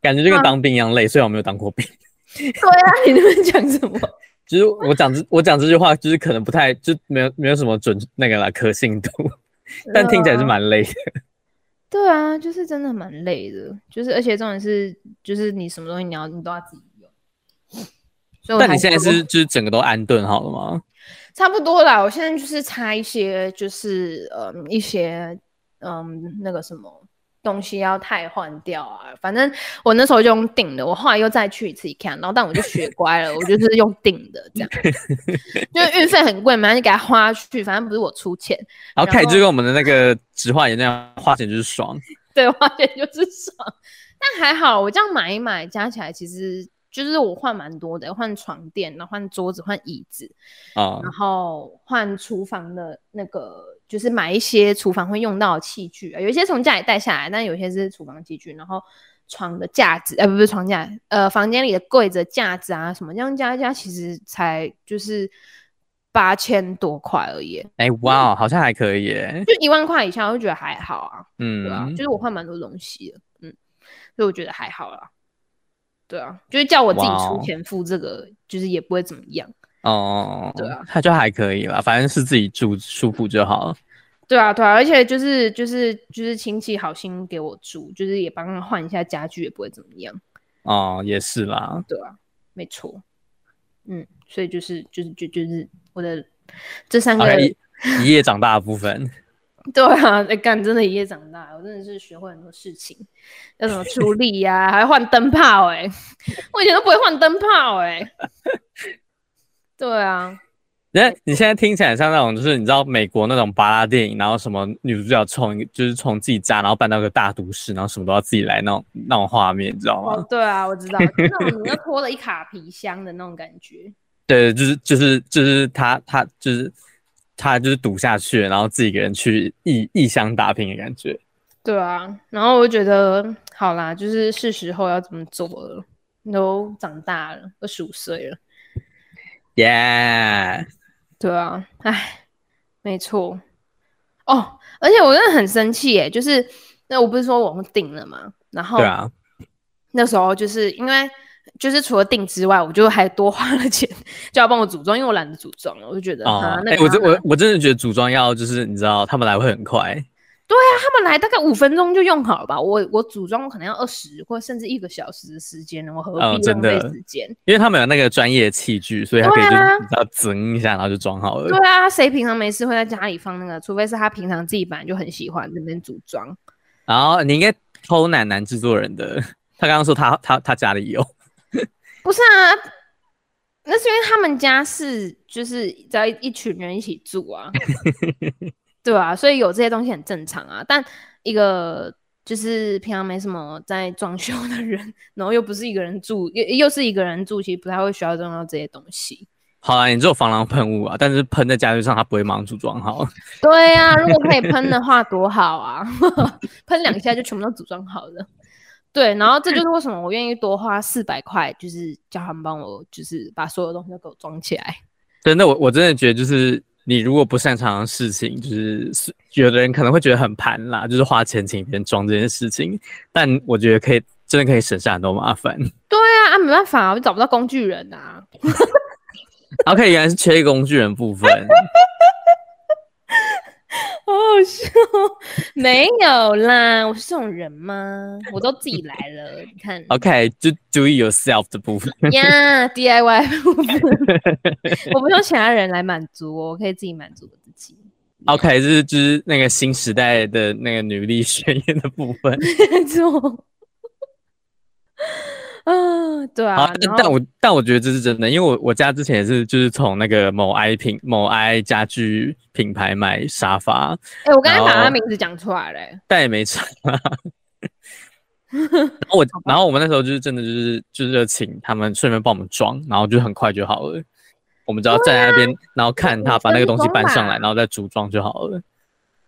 感觉就跟当兵一样累，虽然我没有当过兵。<laughs> 对啊，你在讲什么？<laughs> 就是我讲这我讲这句话，就是可能不太就没有没有什么准那个啦可信度，但听起来是蛮累的。对啊，就是真的蛮累的，就是而且重点是，就是你什么东西你要你都要自己用。所以，但你现在是就是整个都安顿好了吗？<laughs> 差不多啦，我现在就是差一些，就是嗯一些嗯那个什么。东西要太换掉啊，反正我那时候就用订的，我后来又再去一次看，然后但我就学乖了，<laughs> 我就是用订的这样，因为运费很贵嘛，你给他花去，反正不是我出钱。然后凯就跟我们的那个直化也那样，花钱就是爽，<laughs> 对，花钱就是爽。但还好，我这样买一买，加起来其实就是我换蛮多的，换床垫，然后换桌子，换椅子，啊，然后换厨房的那个。就是买一些厨房会用到的器具啊，有一些从家里带下来，但有些是厨房器具。然后床的架子，呃，不是床架，呃，房间里的柜子架子啊，什么这样加一加，其实才就是八千多块而已。哎、欸，哇，好像还可以耶，就一万块以下，我就觉得还好啊。嗯，对啊，就是我换蛮多东西的，嗯，所以我觉得还好啦。对啊，就是叫我自己出钱付这个，就是也不会怎么样。哦，对啊，他就还可以啦，反正是自己住舒服就好了。对啊，对啊，而且就是就是就是亲戚好心给我住，就是也帮他换一下家具，也不会怎么样。哦，也是啦。对啊，没错。嗯，所以就是就是就就是我的这三个、okay, 一夜长大的部分。<laughs> 对啊，哎干，真的一夜长大，我真的是学会很多事情，要怎么处理呀、啊，还换灯泡哎、欸，我以前都不会换灯泡哎、欸。<laughs> 对啊，那你现在听起来像那种，就是你知道美国那种巴拉电影，然后什么女主角从就是从自己家，然后搬到个大都市，然后什么都要自己来那种那种画面，你知道吗？哦，对啊，我知道，那种你要拖了一卡皮箱的那种感觉。<laughs> 对，就是就是就是他他就是他就是赌下去，然后自己一个人去异异乡打拼的感觉。对啊，然后我就觉得好啦，就是是时候要怎么做了，都长大了，二十五岁了。耶，Yeah. 对啊，哎，没错，哦，而且我真的很生气耶，就是那我不是说我们订了嘛，然后对啊，那时候就是因为就是除了订之外，我就还多花了钱，就要帮我组装，因为我懒得组装了，我就觉得啊，那我真我我真的觉得组装要就是你知道他们来会很快。对啊，他们来大概五分钟就用好了吧？我我组装我可能要二十或甚至一个小时的时间，我何必浪费时间？因为他们有那个专业器具，所以他可以就只要整一下，然后就装好了。对啊，谁平常没事会在家里放那个？除非是他平常自己本来就很喜欢那边组装。然后你应该偷奶男制作人的，他刚刚说他他他家里有，不是啊？那是因为他们家是就是在一群人一起住啊。<laughs> 对啊，所以有这些东西很正常啊。但一个就是平常没什么在装修的人，然后又不是一个人住，又又是一个人住，其实不太会需要用到这些东西。好啊，你只有防狼喷雾啊，但是喷在家具上，它不会马上组装好。<laughs> 对呀、啊，如果可以喷的话，多好啊！<laughs> 喷两下就全部都组装好了。对，然后这就是为什么我愿意多花四百块，就是叫他们帮我，就是把所有东西都给我装起来。真的，我我真的觉得，就是你如果不擅长的事情，就是有的人可能会觉得很盘啦，就是花钱请别人装这件事情。但我觉得可以，真的可以省下很多麻烦。<laughs> 对啊，啊，没办法，我找不到工具人啊。<laughs> OK，原来是缺工具人部分。好好笑，<laughs> 没有啦，我是这种人吗？我都自己来了，<laughs> 你看。OK，就 do it yourself 的部分。呀、yeah，DIY 部分，<laughs> 我不用其他人来满足我，我可以自己满足我自己。OK，这是就是那个新时代的那个女力宣言的部分。没错。啊，对啊，啊但但我但我觉得这是真的，因为我我家之前也是就是从那个某 I 品某 I 家具品牌买沙发，哎、欸，我刚才把他名字讲出来了、欸，但也没差。<laughs> 然后我然后我们那时候就是真的就是就是请他们顺便帮我们装，然后就很快就好了。我们只要站在那边，然后看他把那个东西搬上来，然后再组装就好了。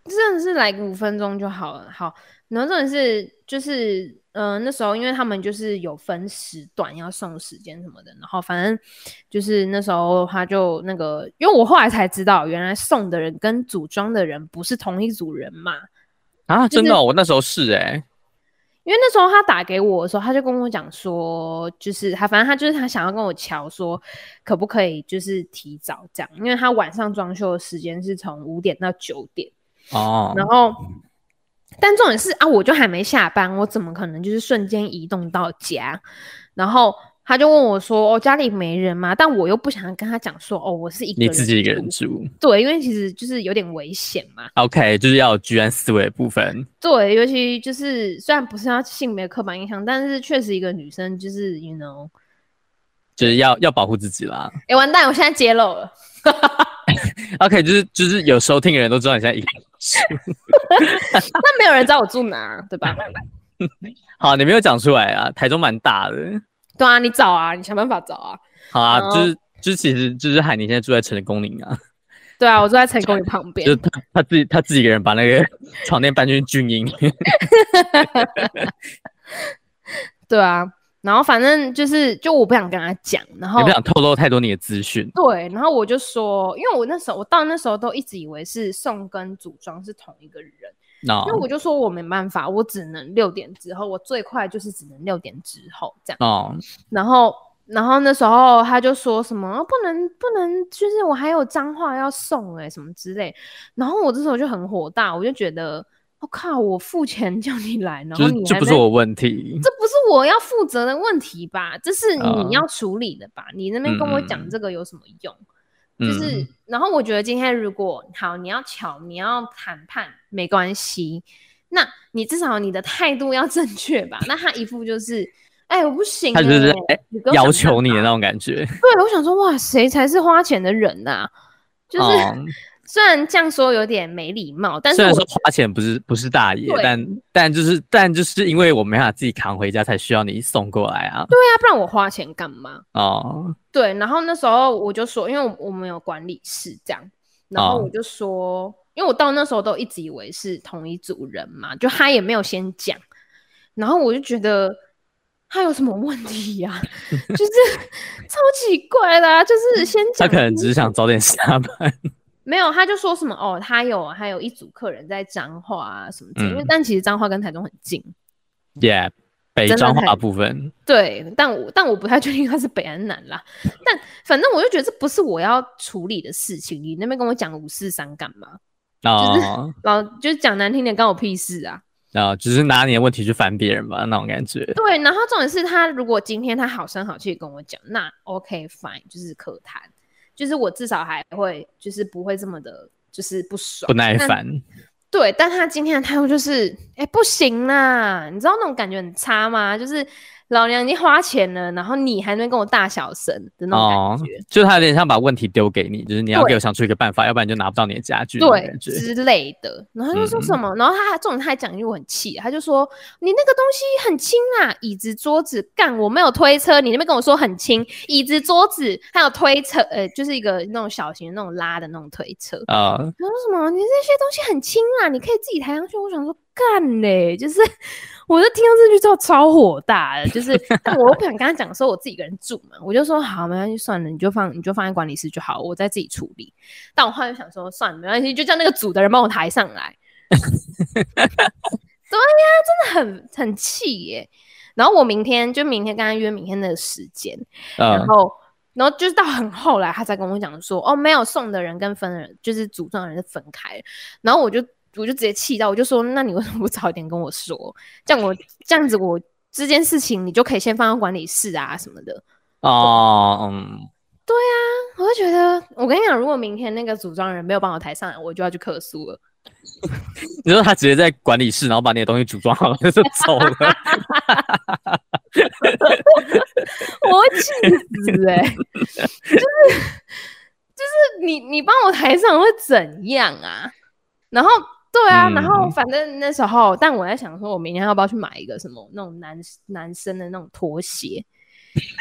真的是来个五分钟就好了。好，然后真的是就是。嗯、呃，那时候因为他们就是有分时段要送时间什么的，然后反正就是那时候他就那个，因为我后来才知道，原来送的人跟组装的人不是同一组人嘛。啊，真的、哦，我那时候是哎、欸，因为那时候他打给我的时候，他就跟我讲说，就是他反正他就是他想要跟我瞧说，可不可以就是提早这样，因为他晚上装修的时间是从五点到九点哦，然后。但重点是啊，我就还没下班，我怎么可能就是瞬间移动到家？然后他就问我说：“哦，家里没人吗？”但我又不想跟他讲说：“哦，我是一个人，你自己一个人住。”对，因为其实就是有点危险嘛。OK，就是要有居安思危的部分。对，尤其就是虽然不是要性别刻板印象，但是确实一个女生就是 you know，就是要要保护自己啦。哎、欸，完蛋，我现在揭露了。<laughs> OK，就是就是有收听的人都知道你现在一个人。<laughs> 那没有人知道我住哪，对吧？<laughs> 好，你没有讲出来啊。台中蛮大的。对啊，你找啊，你想办法找啊。好啊，就是就是，其实就是海宁现在住在成功岭啊。对啊，我住在成功岭旁边。就他他自己他自己一个人把那个床垫搬进军营。对啊。然后反正就是，就我不想跟他讲，然后也不想透露太多你的资讯。对，然后我就说，因为我那时候我到那时候都一直以为是送跟组装是同一个人为我就说我没办法，我只能六点之后，我最快就是只能六点之后这样。然后然后那时候他就说什么不能不能，就是我还有脏话要送哎、欸、什么之类，然后我这时候就很火大，我就觉得。我、哦、靠！我付钱叫你来，然后你这不是我问题，这不是我要负责的问题吧？这是你要处理的吧？Uh, 你那边跟我讲这个有什么用？嗯、就是，然后我觉得今天如果好，你要巧，你要谈判没关系，那你至少你的态度要正确吧？那他一副就是，哎、欸，我不行、欸，他就是要求你的那种感觉。<laughs> 对，我想说，哇，谁才是花钱的人呐、啊？就是。Uh. 虽然这样说有点没礼貌，但是虽然说花钱不是不是大爷，但但就是但就是因为我没法自己扛回家，才需要你送过来啊。对啊，不然我花钱干嘛？哦，对。然后那时候我就说，因为我们有管理室这样，然后我就说，哦、因为我到那时候都一直以为是同一组人嘛，就他也没有先讲，然后我就觉得他有什么问题呀、<laughs> <laughs> 啊？就是超奇怪的、啊，就是先讲，他可能只是想早点下班。没有，他就说什么哦，他有还有一组客人在彰化啊什么的、嗯，因为但其实彰化跟台中很近，Yeah，北彰化部分，对，但我但我不太确定他是北安南啦，但反正我就觉得这不是我要处理的事情，你那边跟我讲五四三干嘛？哦，就 <laughs> 是老就是讲难听点，关我屁事啊！啊、哦，只是拿你的问题去烦别人吧，那种感觉。对，然后重点是他如果今天他好声好气跟我讲，那 OK fine，就是可谈。就是我至少还会，就是不会这么的，就是不爽、不耐烦。<laughs> 对，但他今天的态度就是，哎、欸，不行啦！你知道那种感觉很差吗？就是老娘已经花钱了，然后你还能跟我大小声的那种感觉，哦、就他有点像把问题丢给你，就是你要给我想出一个办法，要不然就拿不到你的家具，对之类的。然后他就说什么，嗯、然后他这种他还讲一句我很气，他就说你那个东西很轻啊，椅子桌子干我没有推车，你那边跟我说很轻，椅子桌子还有推车，呃，就是一个那种小型的那种拉的那种推车啊。他、哦、说什么你这些东西很轻啊，你可以自己抬上去。我想说干嘞，就是。我就听到这句之后超火大的，就是 <laughs> 但我又不想跟他讲说我自己一个人住嘛，我就说好没关系，算了，你就放你就放在管理室就好，我再自己处理。但我后来就想说算了，没关系，就叫那个组的人帮我抬上来。<laughs> 对呀，真的很很气耶。然后我明天就明天跟他约明天的时间，然后然后就是到很后来他才跟我讲说哦，没有送的人跟分人就是组装的人是分开，然后我就。我就直接气到，我就说：“那你为什么不早一点跟我说？这样我这样子，我这件事情你就可以先放到管理室啊什么的。”哦，嗯，对啊，我就觉得，我跟你讲，如果明天那个组装人没有帮我抬上来，我就要去客诉了。<laughs> 你说他直接在管理室，然后把你的东西组装好了就走了，<laughs> 我会气死哎、欸！<laughs> 就是就是你你帮我抬上会怎样啊？然后。对啊，然后反正那时候，嗯、但我在想说，我明天要不要去买一个什么那种男男生的那种拖鞋，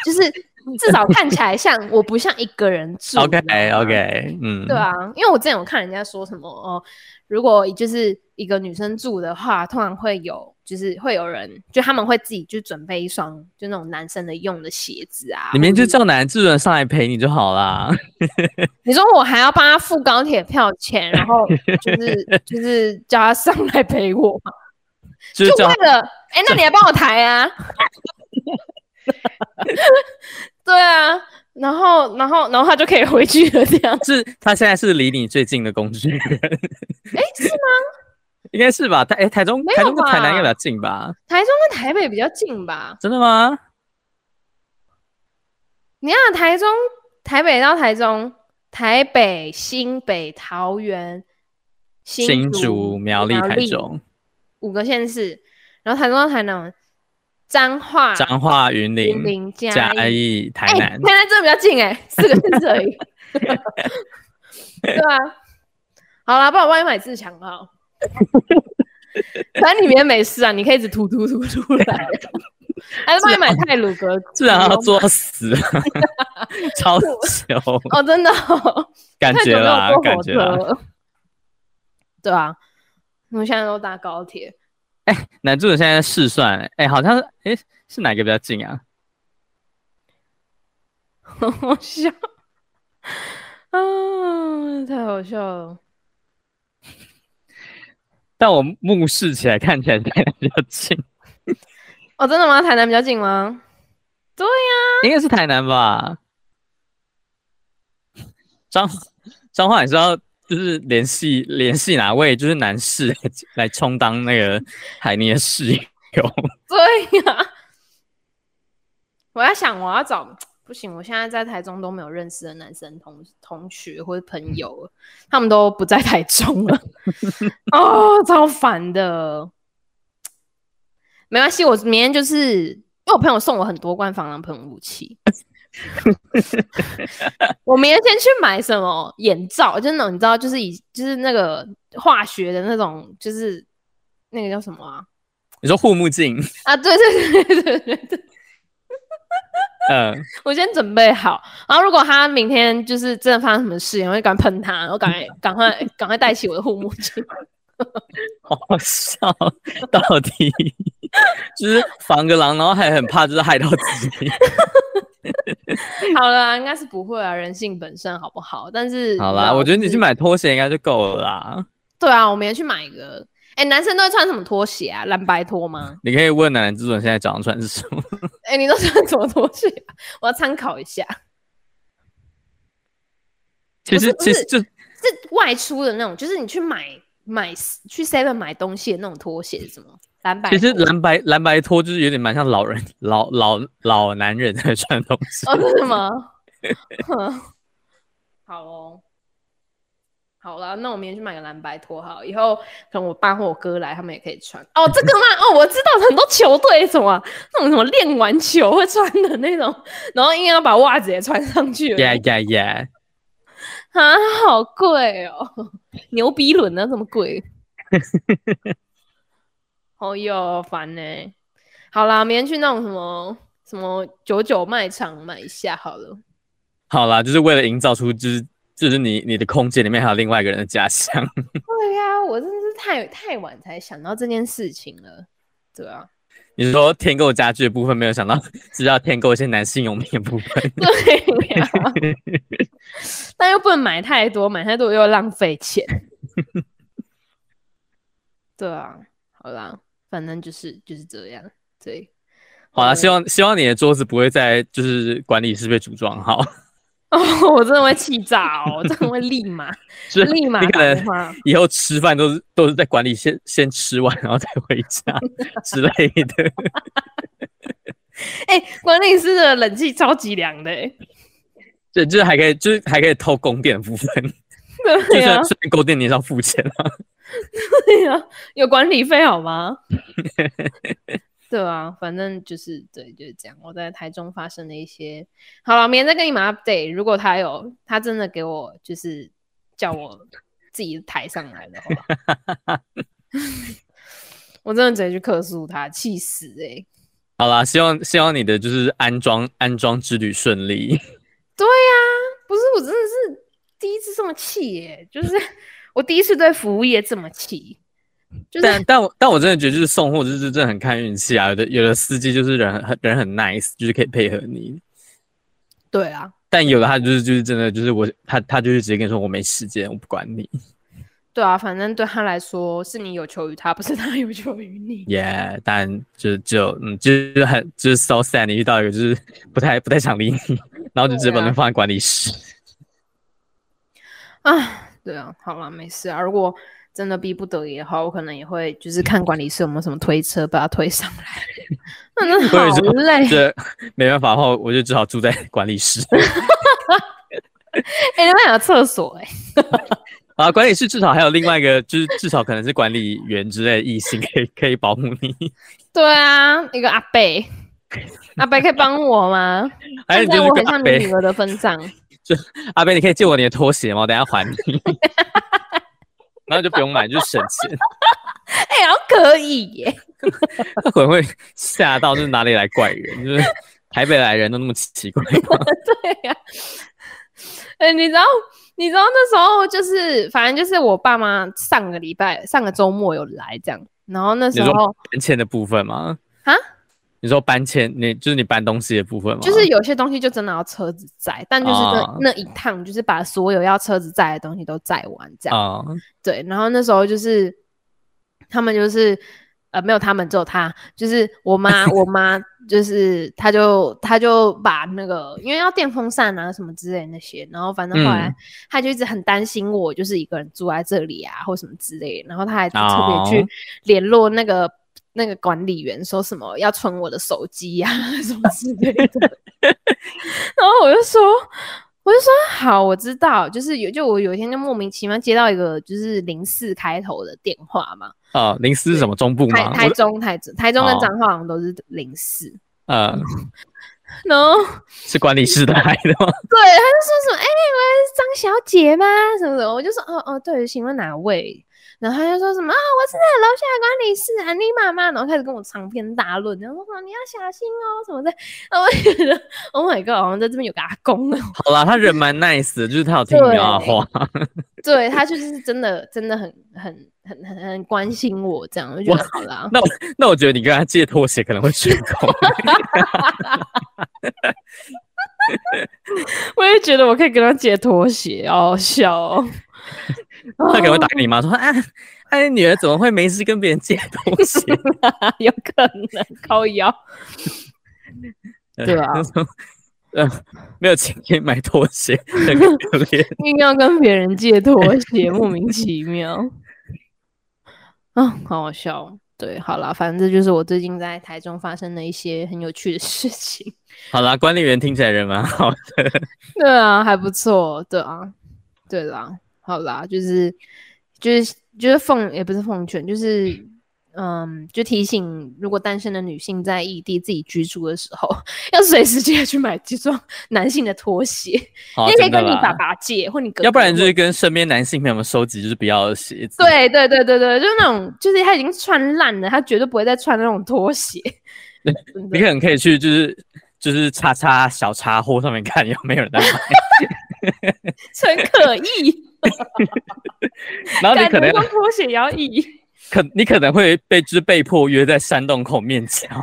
就是 <laughs> 至少看起来像我不像一个人住。OK OK，嗯，对啊，因为我之前有看人家说什么哦。如果就是一个女生住的话，通常会有，就是会有人，就他们会自己就准备一双，就那种男生的用的鞋子啊。里面就叫男主人上来陪你就好啦。<laughs> 你说我还要帮他付高铁票钱，然后就是 <laughs> 就是叫他上来陪我吗？就为了，哎、欸，那你还帮我抬啊？<laughs> 对啊。然后，然后，然后他就可以回去了。这样是，他现在是离你最近的工具人。哎，是吗？应该是吧。台哎，台中，台中跟台南要比较近吧？台中跟台北比较近吧？真的吗？你看，台中、台北到台中，台北、新北、桃园、新竹、苗栗、台中五个县市，然后台中到台南。彰化、彰化、云林、嘉义、台南，台南真的比较近哎、欸，四个县市而已。<laughs> 对啊，好啦，不然我帮你买自强号。<laughs> 反正里面没事啊，你可以一直突突突出来。<laughs> 还是帮你买泰鲁格，自然要作死，<laughs> 超糗哦，真的、哦，感觉啦，感觉啦。对啊，我们现在都搭高铁。哎、欸，男主人现在在试算，哎、欸，好像是，哎、欸，是哪个比较近啊？好好笑啊，太好笑了。但我目视起来，看起来台南比较近。<laughs> 哦，真的吗？台南比较近吗？对呀、啊，应该是台南吧。彰彰化，你知道？就是联系联系哪位就是男士来充当那个海尼的室友。对呀、啊，<laughs> 我在想我要找不行，我现在在台中都没有认识的男生同同学或者朋友，他们都不在台中了。<laughs> 哦，超烦的。没关系，我明天就是因为我朋友送我很多罐防狼喷雾器。<laughs> 我明天先去买什么眼罩，就是那种你知道，就是以就是那个化学的那种，就是那个叫什么啊？你说护目镜啊？对对对对对对。嗯，<laughs> 我先准备好，然后如果他明天就是真的发生什么事，我会赶快喷他，然后赶快赶快赶快戴起我的护目镜。<laughs> 好笑，到底就是防个狼，然后还很怕，就是害到自己。<laughs> 好了，应该是不会啊，人性本善，好不好？但是好啦，我觉得你去买拖鞋应该就够了啦。对啊，我明天去买一个。哎、欸，男生都会穿什么拖鞋啊？蓝白拖吗？你可以问男人之准现在早上穿是什么？<laughs> 哎、欸，你都穿什么拖鞋？我要参考一下。其实其实就是外出的那种，就是你去买买去 Seven 买东西的那种拖鞋是什么？蓝白，其实蓝白蓝白拖就是有点蛮像老人老老老男人在穿的东西。哦，真的吗？<laughs> 好哦，好了，那我明天去买个蓝白拖好，以后可能我爸或我哥来，他们也可以穿。哦，这个吗？哦，我知道很多球队什么那种什么练完球会穿的那种，然后硬要把袜子也穿上去。Yeah, yeah, yeah。啊，好贵哦！牛逼轮呢？这么贵？哦哟，烦呢。好啦，明天去那种什么什么九九卖场买一下好了。好啦，就是为了营造出就是。就是你，你的空间里面还有另外一个人的家乡。<laughs> 对呀、啊，我真的是太太晚才想到这件事情了，对啊。你说添购家具的部分没有想到是要添购一些男性用品的部分。<laughs> 对呀、啊，<laughs> 但又不能买太多，买太多又浪费钱。对啊，好啦，反正就是就是这样。对，好啦，希望希望你的桌子不会在就是管理室被组装好。哦，<laughs> 我真的会气炸哦！我真的会立马，<laughs> 立马打电话。以后吃饭都是都是在管理先先吃完，然后再回家 <laughs> 之类的。哎、欸，管理室的冷气超级凉的，哎，对，就是还可以，就是还可以偷供电的部分。对啊，顺便供电你也要付钱啊。对啊，有管理费好吗？对啊，反正就是对，就是这样。我在台中发生了一些，好了，明天再跟你们 update。如果他有，他真的给我就是叫我自己抬上来的话，<laughs> 我真的直接去客诉他，气死哎、欸！好啦，希望希望你的就是安装安装之旅顺利。对呀、啊，不是我真的是第一次这么气耶，就是 <laughs> 我第一次对服务业这么气。就是、但但我但我真的觉得，就是送货就是真的很看运气啊。有的有的司机就是人很人很 nice，就是可以配合你。对啊。但有的他就是就是真的就是我他他就是直接跟你说我没时间，我不管你。对啊，反正对他来说是你有求于他，不是他有求于你。Yeah，但就就嗯就是很就是 so sad，你遇到一个就是不太不太想理你，<laughs> 然后就直接把它放在管理室。啊，对啊，好了，没事啊，如果。真的逼不得已的话，我可能也会就是看管理室有没有什么推车把它推上来。真的好累，这没办法的话，我就只好住在管理室。<laughs> 哎、欸，那边有厕所哎、<laughs> 欸。啊，管理室至少还有另外一个，就是至少可能是管理员之类的异性可以可以保护你。对啊，一个阿贝，<laughs> 阿贝可以帮我吗？还是我很像你女儿的分账。就阿贝，你可以借我你的拖鞋吗？我等下还你。然后就不用买，就省钱。<laughs> 哎、欸，好可以耶！他 <laughs> 可能会吓到，就是哪里来怪人？就是台北来人都那么奇怪吗？<laughs> 对呀、啊。哎、欸，你知道，你知道那时候就是，反正就是我爸妈上个礼拜、上个周末有来这样，然后那时候搬迁的部分吗？啊？你说搬迁，你就是你搬东西的部分吗？就是有些东西就真的要车子载，但就是那、哦、那一趟就是把所有要车子载的东西都载完这样。哦、对，然后那时候就是他们就是呃没有他们，只有他，就是我妈，我妈就是他就他就把那个因为要电风扇啊什么之类的那些，然后反正后来他就一直很担心我就是一个人住在这里啊或什么之类的，然后他还特别去联络那个。那个管理员说什么要存我的手机呀、啊，<laughs> 什么之类的，然后我就说，我就说好，我知道，就是有，就我有一天就莫名其妙接到一个就是零四开头的电话嘛。啊、哦，零四是什么？中部吗？台台中、台中、台中跟彰化好像都是零四。嗯、哦，然后是管理室的来的吗？<laughs> 对，他就说什么，哎、欸，我是张小姐吗？什么什么？我就说，哦哦，对，请问哪位？然后他就说什么啊，我是在楼下管理室啊，你妈妈，然后开始跟我长篇大论，然后说你要小心哦什么的。然后我觉得，Oh my god，好像在这边有个阿公。<laughs> 好啦，他人蛮 nice 的，就是他有听你的话。对，他就是真的，真的很很很很很关心我，这样我就觉得好啦。那我那我觉得你跟他借拖鞋可能会成功。<laughs> 我也觉得我可以跟他借拖鞋，好好笑哦。<laughs> 他可能会打给你妈说：“哎、啊，哎、啊，女儿怎么会没事跟别人借东西？<laughs> 有可能靠腰，对吧、啊？没有钱可以买拖鞋，很可怜，<laughs> 硬要跟别人借拖鞋，莫名其妙。啊，好好笑。对，好了，反正这就是我最近在台中发生的一些很有趣的事情。好啦，管理员听起来人蛮好的。对啊，还不错。对啊，对啦。”好啦，就是就是就是奉也不是奉劝，就是。嗯，就提醒，如果单身的女性在异地自己居住的时候，<laughs> 要随时记得去买几双男性的拖鞋，<laughs> 你可以跟你爸爸借，或你哥哥，要不然就是跟身边男性朋友们收集就是不要的鞋子。对对对对对，就是那种，就是他已经穿烂了，他绝对不会再穿那种拖鞋。<laughs> 你可能可以去，就是就是叉叉小叉货上面看有没有人在买，很可疑。<laughs> 然后你可能要拖鞋也要移。可你可能会被就是被迫约在山洞口面交，<laughs>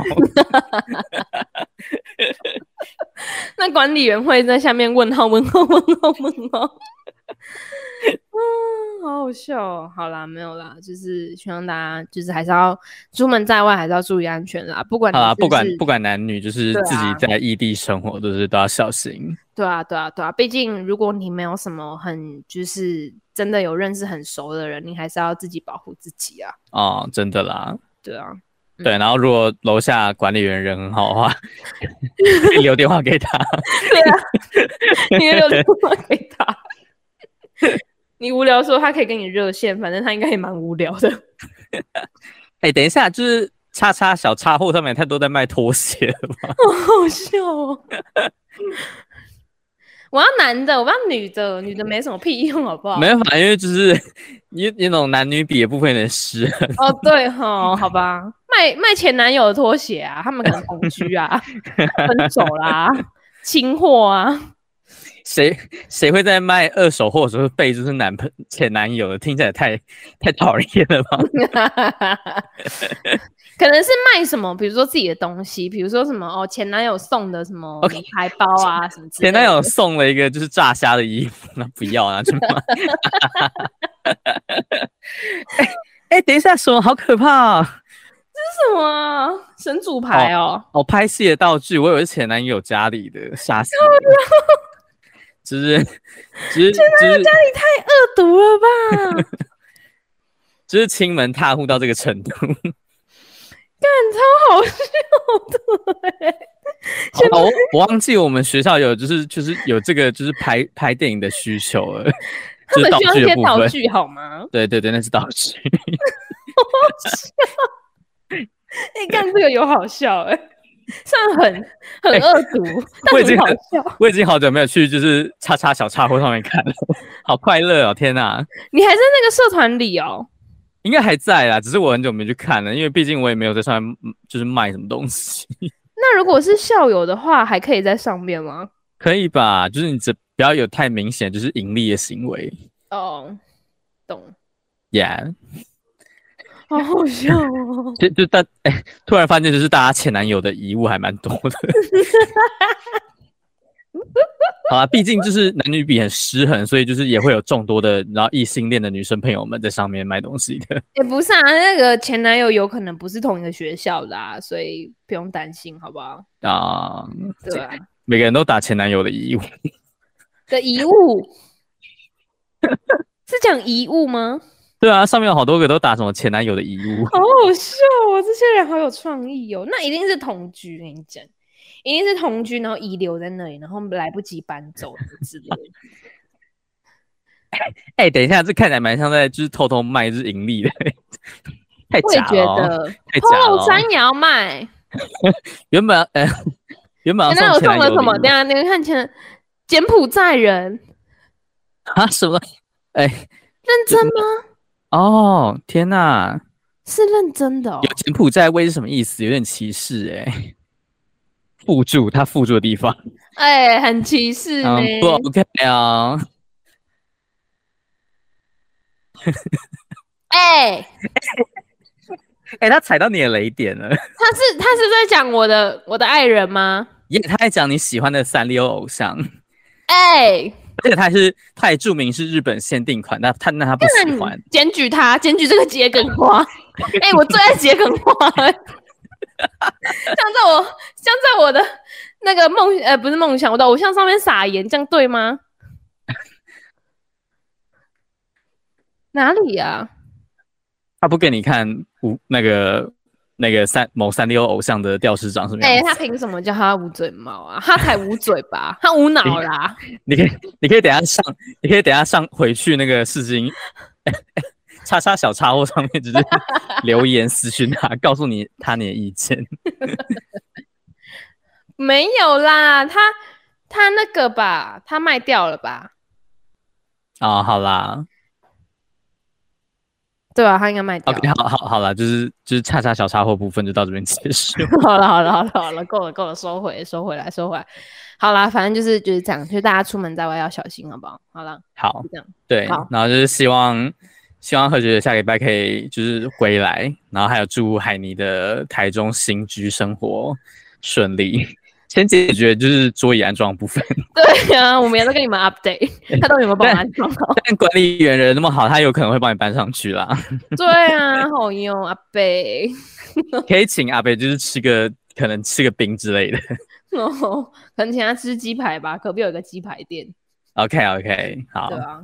那管理员会在下面问号问号问号问号，嗯，<laughs> 好好笑哦。好啦，没有啦，就是希望大家就是还是要出门在外还是要注意安全啦。不管好啦，不管不管男女，就是自己在异地生活都是都要小心。对啊，对啊，对啊，毕竟如果你没有什么很就是。真的有认识很熟的人，你还是要自己保护自己啊！哦，真的啦。对啊，对。然后如果楼下管理员人很好的话，可以留电话给他。对啊，你也留电话给他。你无聊的时候，他可以跟你热线，反正他应该也蛮无聊的。哎、欸，等一下，就是叉叉小叉货上面，他都在卖拖鞋？好 <laughs> 好笑哦。我要男的，我要女的，女的没什么屁用，好不好？没办法，因为就是你那种男女比的部分有点失衡。哦，对哈，好吧，卖卖前男友的拖鞋啊，他们可能同居啊，<laughs> 分手啦，清货啊。谁谁会在卖二手货的时候背就是男朋前男友的？听起来太太讨厌了吧？<laughs> 可能是卖什么，比如说自己的东西，比如说什么哦，前男友送的什么名牌包啊.什么之类的。前男友送了一个就是炸虾的衣服，那不要啊，真的吗？哎 <laughs> 哎，等一下，什么好可怕啊？这是什么神主牌哦？哦，拍戏的道具，我以为是前男友家里的，吓死！只是，只是，前男友家里太恶毒了吧？<laughs> 就是亲门踏户到这个程度。<laughs> 干超好笑的哎！哦，我忘记我们学校有就是就是有这个就是拍拍电影的需求了，他们需要一些道具好吗？<laughs> 对对对，那是道具。好笑！哎，干这个有好笑哎，虽然很很恶毒，<laughs> 欸、但很好笑。我已经好久没有去就是叉叉小叉货上面看了，好快乐哦！天哪，你还在那个社团里哦？应该还在啦，只是我很久没去看了，因为毕竟我也没有在上面就是卖什么东西。<laughs> 那如果是校友的话，还可以在上面吗？可以吧，就是你只不要有太明显就是盈利的行为。哦，懂。Yeah，<laughs> 好好笑哦。就就大哎，突然发现就是大家前男友的遗物还蛮多的。<laughs> 好啊，毕竟就是男女比很失衡，所以就是也会有众多的然后异性恋的女生朋友们在上面卖东西的。<laughs> 也不是啊，那个前男友有可能不是同一个学校的啊，所以不用担心，好不好？啊，对啊，每个人都打前男友的遗物的遗物，是讲遗物吗？对啊，上面有好多个都打什么前男友的遗物，<laughs> 好好笑哦，这些人好有创意哦，那一定是同居，跟你讲。一定是同居，然后遗留在那里，然后来不及搬走之类的。<laughs> 哎、欸，等一下，这看起来蛮像在就是偷偷卖，就是盈利的，太假了、喔。太假了、喔。山也要卖。<laughs> 原本，呃、欸，原本要送前男友。送了什么？等下，你们看前柬埔寨人啊？什么？哎、欸，认真吗？哦，天哪，是认真的、哦。有柬埔寨味是什么意思？有点歧视哎、欸。附注，他附注的地方，哎、欸，很歧视呢、嗯。不 OK 啊。<laughs> 哎，<laughs> 哎、欸，他踩到你的雷点了。<laughs> 他是他是在讲我的我的爱人吗？耶，他在讲你喜欢的三丽鸥偶像。哎、欸，而且他还是他也注明是日本限定款，那他那他不喜欢。检举他，检举这个桔梗花。哎、欸，我最爱桔梗花。像在我像在我的那个梦呃不是梦想，我的偶像上面撒盐，这样对吗？<laughs> 哪里呀、啊？他不给你看无那个那个三某三流偶像的吊师长是吗？哎，他凭什么叫他捂嘴猫啊？他才捂嘴吧？他无脑啦！你可以，你可以等下上，你可以等下上回去那个世经，叉叉小叉货上面直接留言私讯他，告诉你他你的意见。<laughs> 没有啦，他他那个吧，他卖掉了吧？哦，好啦。对啊，他应该卖掉。OK，好好好了，就是就是恰恰小插货部分就到这边结束。<laughs> 好了好了好了好了，够了够了，收回收回来收回来。好啦，反正就是就是这样，就大家出门在外要小心，好不好？好了，好，这样对，好然后就是希望希望何爵下礼拜可以就是回来，然后还有祝海尼的台中新居生活顺利。先解决就是桌椅安装部分。<laughs> 对呀、啊，我们也在跟你们 update，<laughs> 他到底有没有帮我安装好？但管理员人那么好，他有可能会帮你搬上去啦。<laughs> 对啊，好用阿贝，可以请阿贝就是吃个可能吃个冰之类的。哦，可能请他吃鸡排吧，隔壁有一个鸡排店。OK OK，好。对啊，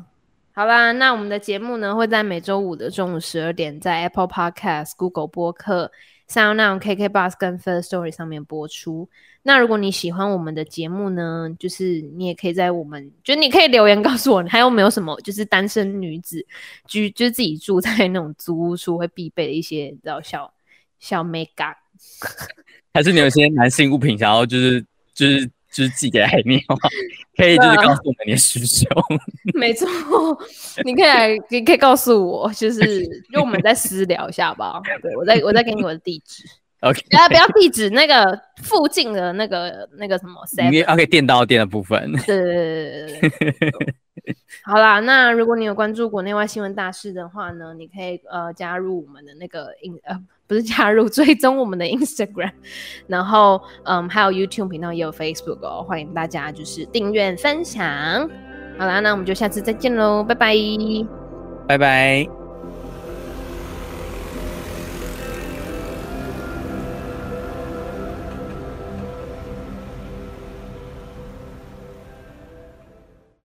好啦，那我们的节目呢会在每周五的中午十二点在 Apple Podcast、Google 播客。像那种 KK Bus 跟 First Story 上面播出。那如果你喜欢我们的节目呢，就是你也可以在我们，就你可以留言告诉我，你还有没有什么就是单身女子居，就是自己住在那种租屋处会必备的一些，你知道小小 makeup，<laughs> 还是你有些男性物品想要就是就是。就是寄给海霓，可以就是告诉我们你的需求。<laughs> 没错，你可以来，可以可以告诉我，就是就我们再私聊一下吧。对，我再我再给你我的地址。OK，<laughs> 不要不要地址，那个附近的那个那个什么？OK，电到店的部分。对对对对对对。好啦，那如果你有关注国内外新闻大事的话呢，你可以呃加入我们的那个 in 呃。不是加入 <laughs> 追踪我们的 Instagram，<laughs> 然后嗯还有 YouTube 频道也有 Facebook 哦，欢迎大家就是订阅分享。好啦，那我们就下次再见喽，拜拜，拜拜。